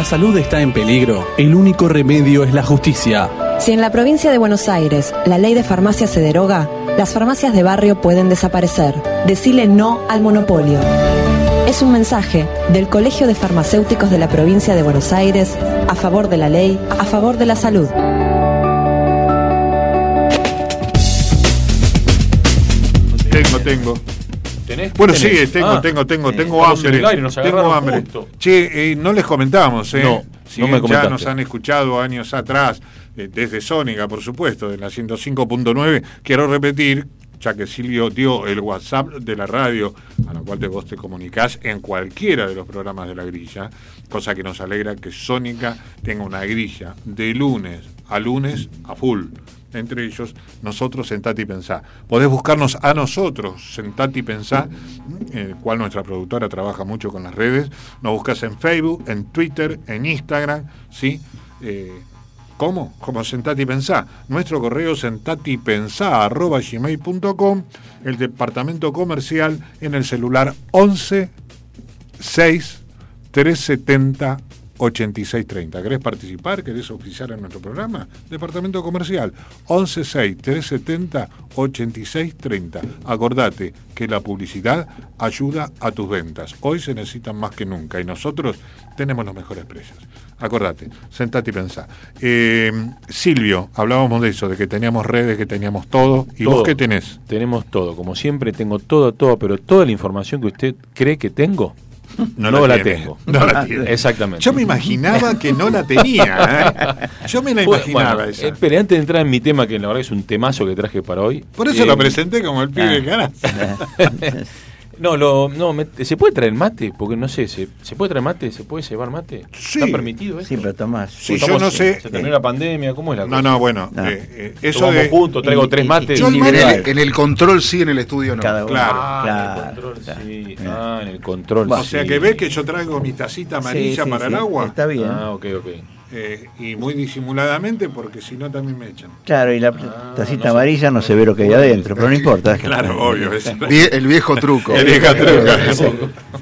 Salud está en peligro, el único remedio es la justicia. Si en la provincia de Buenos Aires la ley de farmacia se deroga, las farmacias de barrio pueden desaparecer. Decile no al monopolio. Es un mensaje del Colegio de Farmacéuticos de la provincia de Buenos Aires a favor de la ley, a favor de la salud. Tengo, tengo. ¿Tenés? Bueno, ¿Qué sí, tengo, Ah, tengo, tengo, eh, tengo hambre. el aire, nos tengo hambre. justo. Che, eh, no les comentamos, ¿eh? No, si no me bien ya nos han escuchado años atrás, eh, desde Sónica, por supuesto, de la 105.9, quiero repetir, ya que Silvio dio el WhatsApp de la radio, a la cual te, vos te comunicás en cualquiera de los programas de la grilla, cosa que nos alegra que Sónica tenga una grilla de lunes a lunes a full. Entre ellos, nosotros, Sentate y Pensá. Podés buscarnos a nosotros, Sentate y Pensá, en el cual nuestra productora trabaja mucho con las redes. Nos buscas en Facebook, en Twitter, en Instagram, ¿sí? Eh, ¿Cómo? Como Sentate y Pensá. Nuestro correo sentatipensá.gmail.com El departamento comercial en el celular 11 6 370 8630. ¿Querés participar? ¿Querés oficiar en nuestro programa? Departamento comercial 11 6 370 8630. Acordate que la publicidad ayuda a tus ventas. Hoy se necesitan más que nunca y nosotros tenemos los mejores precios. Acordate, sentate y pensá. Eh, Silvio, hablábamos de eso, de que teníamos redes, que teníamos todo. ¿Y vos qué tenés? Tenemos todo. Como siempre, tengo todo, todo, pero toda la información que usted cree que tengo, no, No la tengo. No la tiene. Exactamente. Yo me imaginaba que no la tenía. ¿eh? Yo me la imaginaba bueno, esa. espere, antes de entrar en mi tema, que la verdad es un temazo que traje para hoy. Por eso eh, lo presenté como el pibe ah. No, lo, no me- ¿se puede traer mate? Porque no sé, ¿se, ¿se puede traer mate? ¿Se puede llevar mate? Sí. ¿Está permitido eso? Sí, pero Tomás. Sí, Estamos- yo no sé. ¿Se terminó la pandemia? ¿Cómo es la No, cosa? no, bueno. No. eh, eh, eso Tomamos de. juntos, traigo y- tres y- mates. Yo en el, en el control sí, en el estudio no. Cada uno. Claro. Ah, Claro, en el control, claro. sí. Ah, en el control. O sea sí. que ves que yo traigo mi tacita amarilla Sí, sí, para sí, el agua. Está bien. Ah, ok, ok. Eh, y muy disimuladamente, porque si no también me echan. Claro, y la Ah, tacita no sé. amarilla no se ve lo que hay adentro, pero no importa. Claro, obvio. es- El viejo truco. el vieja truca,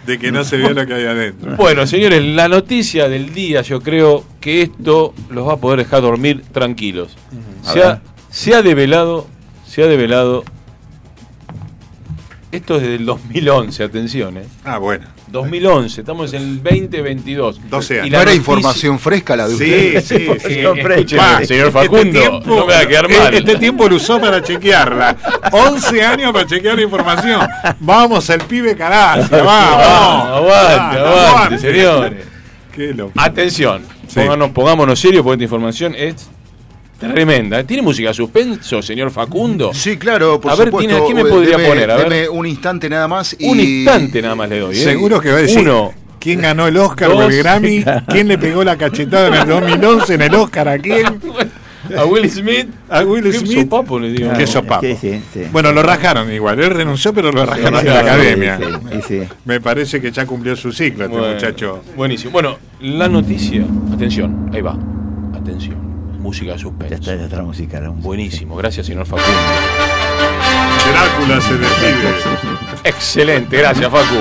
de que no se vea lo que hay adentro. Bueno, señores, la noticia del día, yo creo que esto los va a poder dejar dormir tranquilos. Se ha, se ha develado, se ha develado. Esto es desde el 2011, atención, ¿eh? Ah, bueno. 2011, estamos en el 2022. 12 años. Y ¿No la era noticia- información fresca la de Sí, ustedes? sí, sí. Escúcheme, Va, señor este Facundo, tiempo- no me va a quedar mal. Este tiempo lo usó para chequearla. 11 años para chequear la información. Vamos, el pibe carajo. Vamos. aguante, Ah, aguante, señores. Qué loco. Atención, Sí. pongámonos serios porque esta información es tremenda. ¿Tiene música suspenso, señor Facundo? Sí, claro, por A ver, supuesto. ¿qué me podría Deme- poner? A ver. deme un instante nada más. Y... Un instante nada más le doy. ¿eh? Seguro que va a decir Uno. quién ganó el Oscar o Dos. el Grammy, quién le pegó la cachetada en el 2011 en el Oscar a quién. A Will Smith. A Will Qué Smith. sopapo le digo. Qué sopapo. Sí, sí, sí. Bueno, lo rajaron igual. Él renunció, pero lo rajaron Sí, en la academia. Sí, sí, sí. Me parece que ya cumplió su ciclo este Bueno, muchacho. Buenísimo. Bueno, la noticia. Atención, ahí va. Atención. Música de Ya suspenso. está, ya está la música. la música. Buenísimo. Gracias, señor Facundo. Drácula se despide. Excelente, gracias, Facu.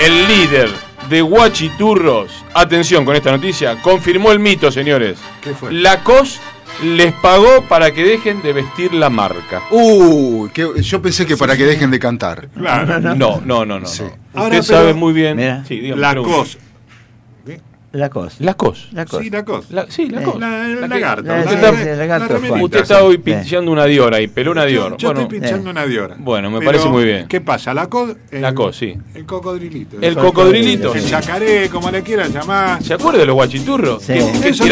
El líder de Guachiturros, atención con esta noticia, confirmó el mito, señores. ¿Qué fue? Lacoste les pagó para que dejen de vestir la marca. Uh, que, yo pensé que para que dejen de cantar. Claro. No, no, no, no. no. Sí. Usted Ahora, pero- sabe muy bien. Mira. Sí, dígame, La cos. La cosa. Lacoste. La cosa. Sí, la cos. La- sí, Lacoste. La- el La la- La- sí, la- sí, el lagarto la Juan. remerita. Usted está hoy Sí. pinchando una Dior ahí, peló una Dior. Yo, yo bueno, estoy pinchando eh. una Diora. Bueno, me Pero, parece muy bien. ¿Qué pasa? La cos. el- La cos, sí. El cocodrilito. El cocodrilito. El chacaré, como le quieran llamar. ¿Se acuerda de los guachiturros? Sí. ¿Qué- qué Eso. Eh,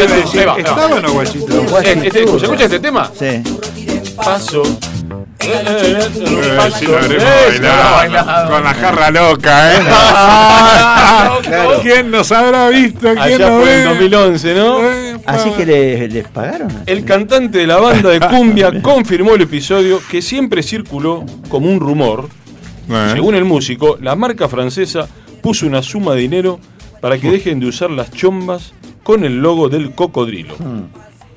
este- ¿Se escucha este tema? Sí. Paso. Eh, si lo Eh. Con la jarra loca, ¿eh? Claro. ¿Quién nos habrá visto? ¿Quién Allá nos fue en ve? 2011, ¿no? Eh, Así que les, les pagaron. El cantante de la banda de cumbia confirmó el episodio que siempre circuló como un rumor. Eh. Según el músico, la marca francesa puso una suma de dinero para que dejen de usar las chombas con el logo del cocodrilo.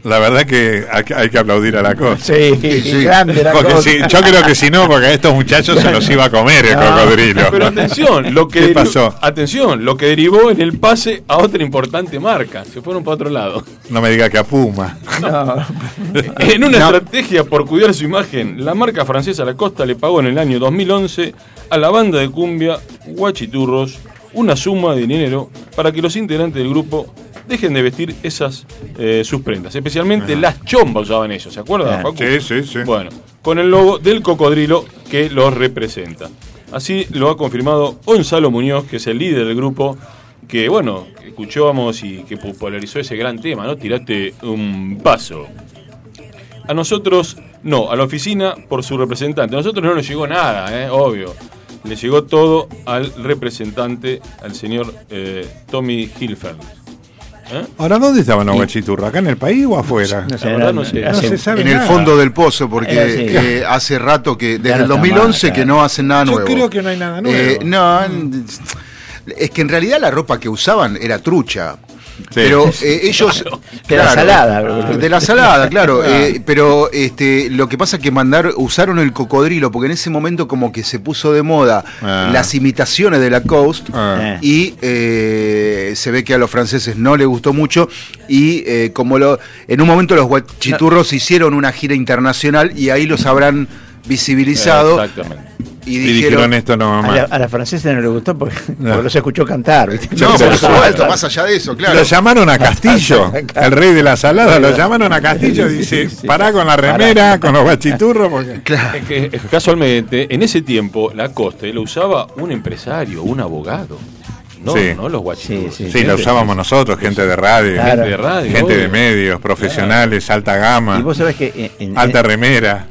La verdad que hay, que- hay que aplaudir a la cosa. Sí, sí. grande la Porque cosa. si, yo creo que si no, porque a estos muchachos se los iba a comer el cocodrilo. Pero atención, lo que ¿Qué deri- pasó? Atención, lo que derivó en el pase a otra importante marca. Se fueron para otro lado. No me diga que a Puma. No. En una estrategia por cuidar su imagen, la marca francesa La Costa le pagó en el año 2011 a la banda de cumbia Guachiturros una suma de dinero para que los integrantes del grupo dejen de vestir esas eh, sus prendas. Especialmente las chombas usaban ellos, ¿se acuerdan? Facu? Sí, sí, sí. Bueno, con el logo del cocodrilo que los representa. Así lo ha confirmado Gonzalo Muñoz, que es el líder del grupo, que bueno, escuchábamos y que popularizó ese gran tema, ¿no? Tirate un paso. A nosotros, no, a la oficina por su representante. A nosotros no nos llegó nada, ¿eh? obvio. Le llegó todo al representante, al señor eh, Tommy Hilfeld. ¿Eh? Ahora, ¿dónde estaban los guachiturros? ¿Acá en el país o afuera? No no- sé. No se sabe En el fondo del pozo, porque Eh, hace rato que, desde el está 2011 más, que no hacen nada Yo nuevo. creo que no hay nada nuevo. Eh, no, es que en realidad la ropa que usaban era trucha. Pero eh, ellos. De la salada. De la salada, claro. eh, pero este, lo que pasa es que mandar, usaron el cocodrilo, porque en ese momento como que se puso de moda Ah. las imitaciones de la Coast. Ah. Y eh, se ve que a los franceses no les gustó mucho. Y eh, como lo, en un momento los guachiturros hicieron una gira internacional y ahí los habrán visibilizado. Exactamente. Y Y dijeron. dijeron esto no A mamá. la, a la francesa no le gustó porque, No. porque los escuchó cantar. ¿viste? No, por Entonces, supuesto, más allá de eso, claro. Lo llamaron a Castillo, el rey de la salada, lo llamaron a Castillo y dice, pará con la remera, con los guachiturros, porque... Claro. Es que, es que casualmente, en ese tiempo, la coste lo usaba un empresario, un abogado. No, Sí. no los guachiturros. Sí, sí. Sí, lo usábamos nosotros, gente de radio, Claro. Gente de radio. gente de medios, profesionales, alta gama, Y vos sabés que en, en- alta remera,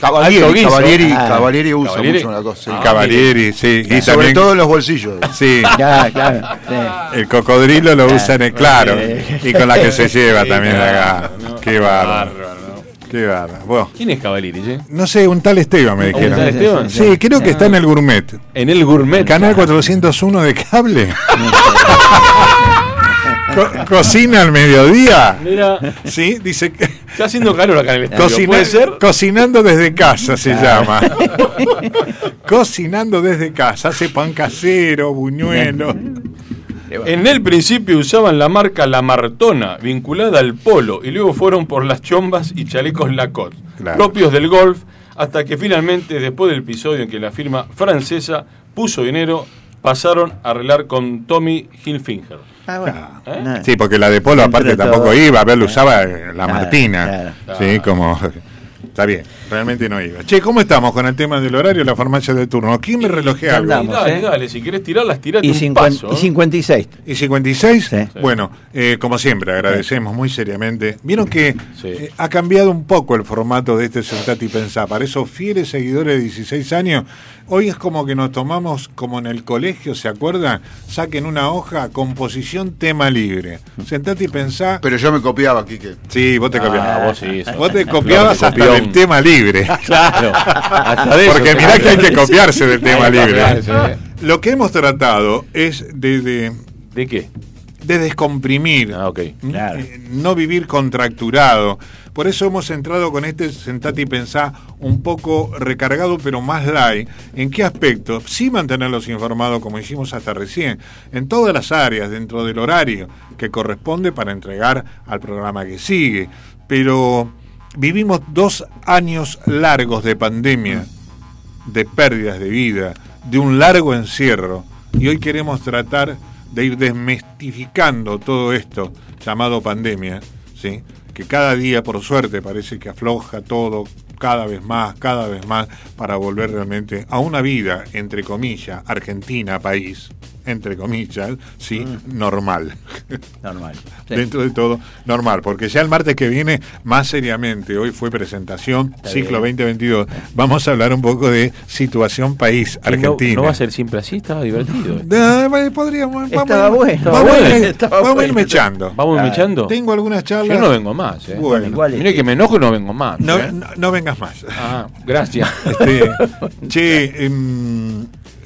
Cavalieri. Cavalieri, Ah. Cavalieri usa Cavalieri. mucho una cosa. sí. Ah, Cavalieri, sí, y Sobre también, todo en los bolsillos. sí, claro. sí. el cocodrilo lo usan, en- claro, Eh. y con la que se lleva Sí, también claro, acá, ¿no? qué bárbaro. Qué bárbaro. Bueno, ¿Quién es Cavalieri, che? no sé, un tal Esteban me ¿Un tal dijeron. Esteban? Sí, creo que está en el gourmet. En el gourmet. Canal 401 de cable. Co- cocina al mediodía. Mira, Sí, dice que está haciendo calor acá en el estudio. cocina- ¿Puede ser? cocinando desde casa se llama. cocinando desde casa, hace pan casero, buñuelo. En el principio usaban la marca La Martona, vinculada al polo, y luego fueron por las chombas y chalecos Lacoste, Claro. propios del golf, hasta que finalmente, después del episodio en que la firma francesa puso dinero, pasaron a arreglar con Tommy Hilfinger. Ah, bueno. ¿Eh? Sí, porque la de Polo aparte tampoco iba, a ver, lo usaba eh, la Claro, Martina. claro. Sí, como. Está bien, realmente no iba. Che, ¿cómo estamos con el tema del horario la farmacia de turno? ¿Quién me relojea algo? andamos, dale, ¿eh? dale, si querés tirarlas, tirate Y, un paso. y ¿eh? 56. ¿Y 56? Sí. Bueno, eh, como siempre, agradecemos muy seriamente. Vieron que Sí. eh, ha cambiado un poco el formato de este Sentate y Pensá. Para esos fieles seguidores de 16 años, hoy es como que nos tomamos, como en el colegio, ¿se acuerdan? Saquen una hoja, composición, tema libre. Sentate y Pensá. Pero yo me copiaba, Quique. Sí, vos te Ah, copiabas. vos sí, Vos te copiabas hasta del tema libre. Claro, hasta de eso Porque mirá que hay que copiarse del tema libre. Lo que hemos tratado es de, de, ¿De qué? de descomprimir, Ah. Claro. Eh, no vivir contracturado. Por eso hemos entrado con este Sentate y Pensá un poco recargado, pero más light. ¿En qué aspecto? Sí mantenerlos informados, como hicimos hasta recién, en todas las áreas, dentro del horario que corresponde para entregar al programa que sigue. Pero vivimos dos años largos de pandemia, de pérdidas de vida, de un largo encierro, y hoy queremos tratar de ir desmistificando todo esto llamado pandemia, ¿sí? que cada día, por suerte, parece que afloja todo cada vez más, cada vez más, para volver realmente a una vida, entre comillas, argentina, país, entre comillas, sí, normal. Normal. Sí. Dentro de todo, normal, porque ya el martes que viene, más seriamente, hoy fue presentación, Está ciclo bien. 2022, vamos a hablar un poco de situación país, Que no- Argentina. No, va a ser siempre así, estaba divertido. Bueno, podríamos, vamos, Estaba ir- bueno. vamos, a ir- bueno. Estaba vamos ir bueno. mechando. ¿Vamos mechando? Tengo algunas charlas. Yo no vengo más, ¿eh? Bueno, Mire que me enojo y no vengo más. no, ¿eh? no, no vengas más. Ah, gracias. Este, che, em,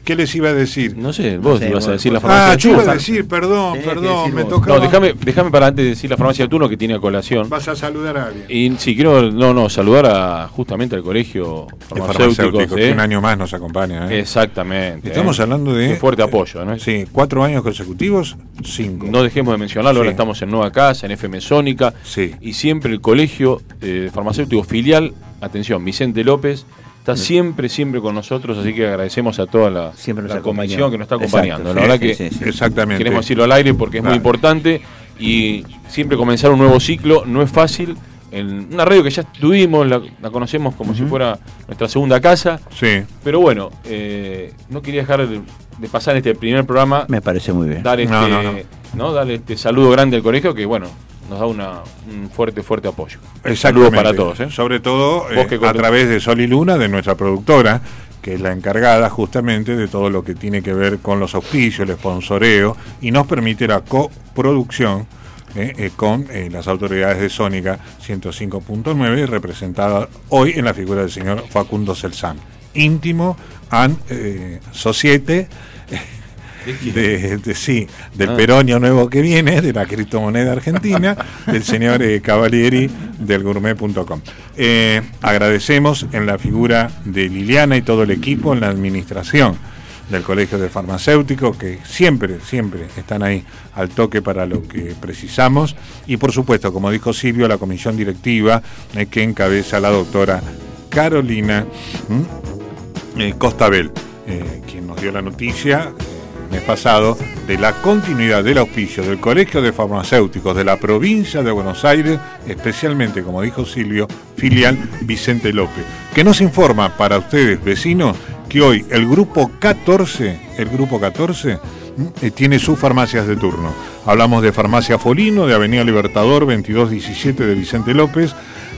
¿qué les iba a decir? No sé, vos sé, ibas a vos- decir la farmacia Ah, yo iba a decir, perdón, perdón, me tocaba. No, déjame, déjame para antes de decir la farmacia del turno que tiene a colación. Vas a saludar a alguien. Y sí, quiero no, no, saludar a, justamente al colegio farmacéuticos. farmacéutico, ¿eh? que un año más nos acompaña. ¿eh? Exactamente. Estamos ¿eh? hablando de. Un fuerte apoyo, ¿no? Sí, cuatro años consecutivos, cinco. No dejemos de mencionarlo, ahora estamos en Nueva Casa, en FM Sónica, Sí. y siempre el colegio eh, farmacéutico filial, atención, Vicente López, está siempre, siempre con nosotros, así que agradecemos a toda la, la comisión que nos está acompañando. la verdad sí, que sí, sí. Exactamente. queremos decirlo al aire porque es muy importante y siempre comenzar un nuevo ciclo no es fácil. En una radio que ya estuvimos, la, la conocemos como si fuera nuestra segunda casa, Sí. pero bueno, eh, no quería dejar de, de pasar este primer programa Me parece muy bien. dar este, No, no, no. ¿no? Dar este saludo grande al colegio que bueno, nos da una, un fuerte, fuerte apoyo. Saludos para todos. ¿eh? Sobre todo eh, a través de Sol y Luna, de nuestra productora, que es la encargada justamente de todo lo que tiene que ver con los auspicios, el sponsoreo, y nos permite la coproducción eh, eh, con eh, las autoridades de Sónica 105.9, representada hoy en la figura del señor Facundo Celsan, íntimo and societe de, de- sí, del Ah. peronio nuevo que viene, de la criptomoneda argentina, del señor eh, Cavalieri del gourmet.com. Eh, agradecemos en la figura de Liliana y todo el equipo en la administración del Colegio de Farmacéuticos, que siempre, siempre están ahí al toque para lo que precisamos. Y por supuesto, como dijo Silvio, la comisión directiva eh, que encabeza la doctora Carolina eh, Costabel, eh, quien nos dio la noticia pasado de la continuidad del auspicio del Colegio de Farmacéuticos de la provincia de Buenos Aires, especialmente, como dijo Silvio, filial Vicente López, que nos informa para ustedes, vecinos, que hoy el grupo 14, el grupo 14, ¿m? eh, tiene sus farmacias de turno. Hablamos de Farmacia Folino, de Avenida Libertador 2217 de Vicente López,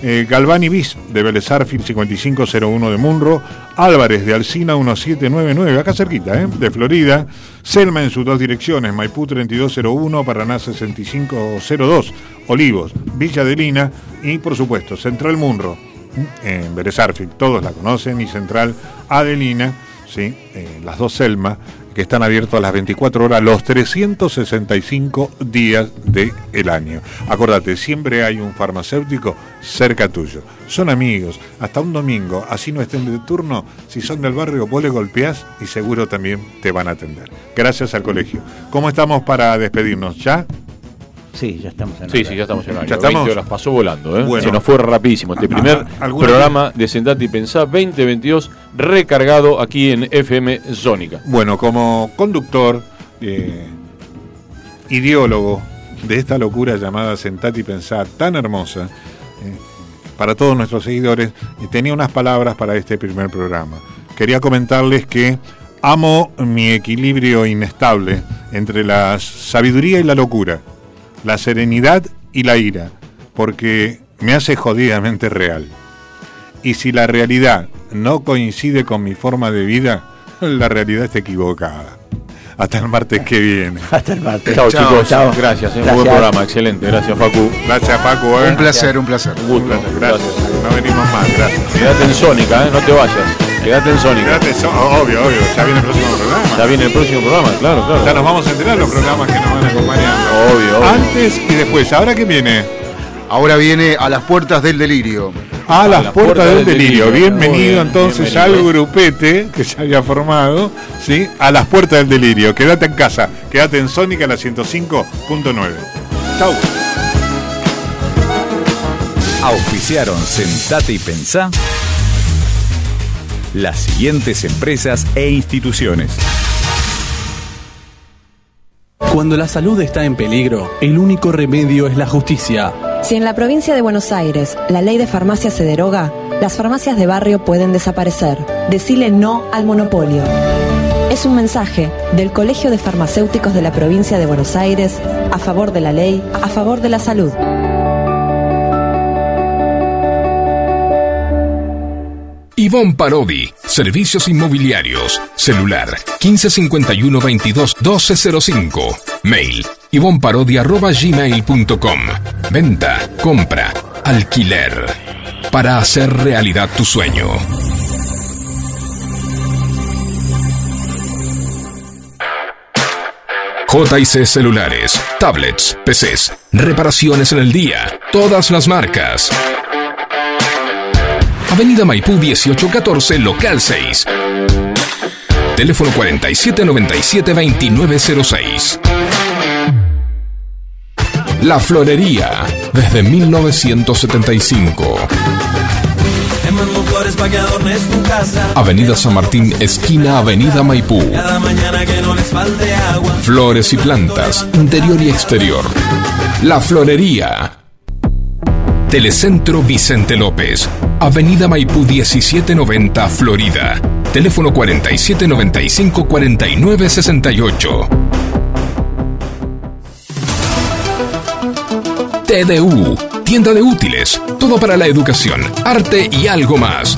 eh, Galvani Bis de Vélez Arfield 5501 de Munro, Álvarez de Alcina 1799, acá cerquita, ¿eh? de Florida, Selma en sus dos direcciones, Maipú 3201, Paraná 6502, Olivos, Villa de Lina y por supuesto Central Munro en Vélez todos la conocen, y Central Adelina, ¿sí? Eh, las dos Selma, que están abiertos a las 24 horas, los 365 días del año. Acordate, siempre hay un farmacéutico cerca tuyo. Son amigos, hasta un domingo, así no estén de turno, si son del barrio, vos le golpeás y seguro también te van a atender. Gracias al colegio. ¿Cómo estamos para despedirnos? ¿Ya? Sí, ya estamos en Sí, horario. sí, ya estamos en horario. ¿Ya estamos? 20 horas pasó volando, ¿eh? Bueno. Se nos fue rapidísimo. Este primer ¿Alguna- programa de Sentate y Pensá 2022 recargado aquí en FM Sónica. Bueno, como conductor, eh, ideólogo de esta locura llamada Sentate y Pensá tan hermosa, eh, para todos nuestros seguidores, eh, tenía unas palabras para este primer programa. Quería comentarles que amo mi equilibrio inestable entre la sabiduría y la locura, la serenidad y la ira, porque me hace jodidamente real. Y si la realidad no coincide con mi forma de vida, la realidad está equivocada. Hasta el martes que viene. Hasta el martes. Chao, Chao, chicos. chao. Gracias, ¿eh? Gracias. Buen programa, excelente. Gracias, Facu. Gracias, Paco. ¿eh? Un placer, un placer. Un gusto. Gracias. No venimos más, gracias. Quédate en Sónica, ¿eh? No te vayas. Quédate en Sónica. Quédate, so- obvio, obvio. Ya viene el próximo programa. Ya viene el próximo programa, claro, claro. Ya nos vamos a enterar los programas que nos van acompañando. Obvio, obvio. Antes y después. ¿Ahora qué viene? Ahora viene a las puertas del delirio. A las la puertas puerta del del delirio. Bienvenido bien, entonces bienvenido. al grupete que se había formado, ¿sí? A las puertas del delirio. Quédate en casa, quédate en Sónica la 105.9. Chau. Auspiciaron Sentate y Pensá las siguientes empresas e instituciones. Cuando la salud está en peligro, el único remedio es la justicia. Si en la provincia de Buenos Aires la ley de farmacia se deroga, las farmacias de barrio pueden desaparecer. Decile no al monopolio. Es un mensaje del Colegio de Farmacéuticos de la provincia de Buenos Aires a favor de la ley, a favor de la salud. Ivonne Parodi, Servicios Inmobiliarios, celular 1551 22 1205, mail ivonparodi.gmail.com, venta, compra, alquiler, para hacer realidad tu sueño. JC Celulares, tablets, PCs, reparaciones en el día, todas las marcas. Avenida Maipú 1814, local 6. Teléfono 4797-2906. La Florería, desde 1975. Te mando flores pa' que adornes tu casa. Avenida San Martín, esquina Avenida Maipú. Flores y plantas, interior y exterior. La Florería. Telecentro Vicente López. Avenida Maipú 1790, Florida. Teléfono 4795-4968. TDU. Tienda de útiles. Todo para la educación, arte y algo más.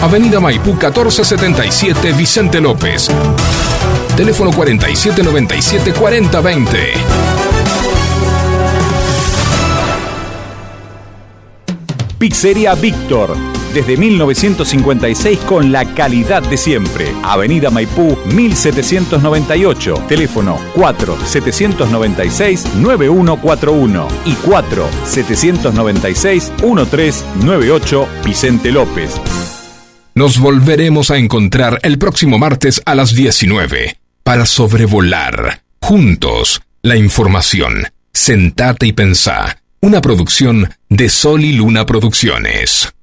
Avenida Maipú 1477 Vicente López. Teléfono 4797-4020. Pizzería Víctor. Desde 1956 con la calidad de siempre. Avenida Maipú 1798. Teléfono 4-796-9141 y 4-796-1398 Vicente López. Nos volveremos a encontrar el próximo martes a las 19 para sobrevolar juntos la información. Sentate y pensá. Una producción de Sol y Luna Producciones.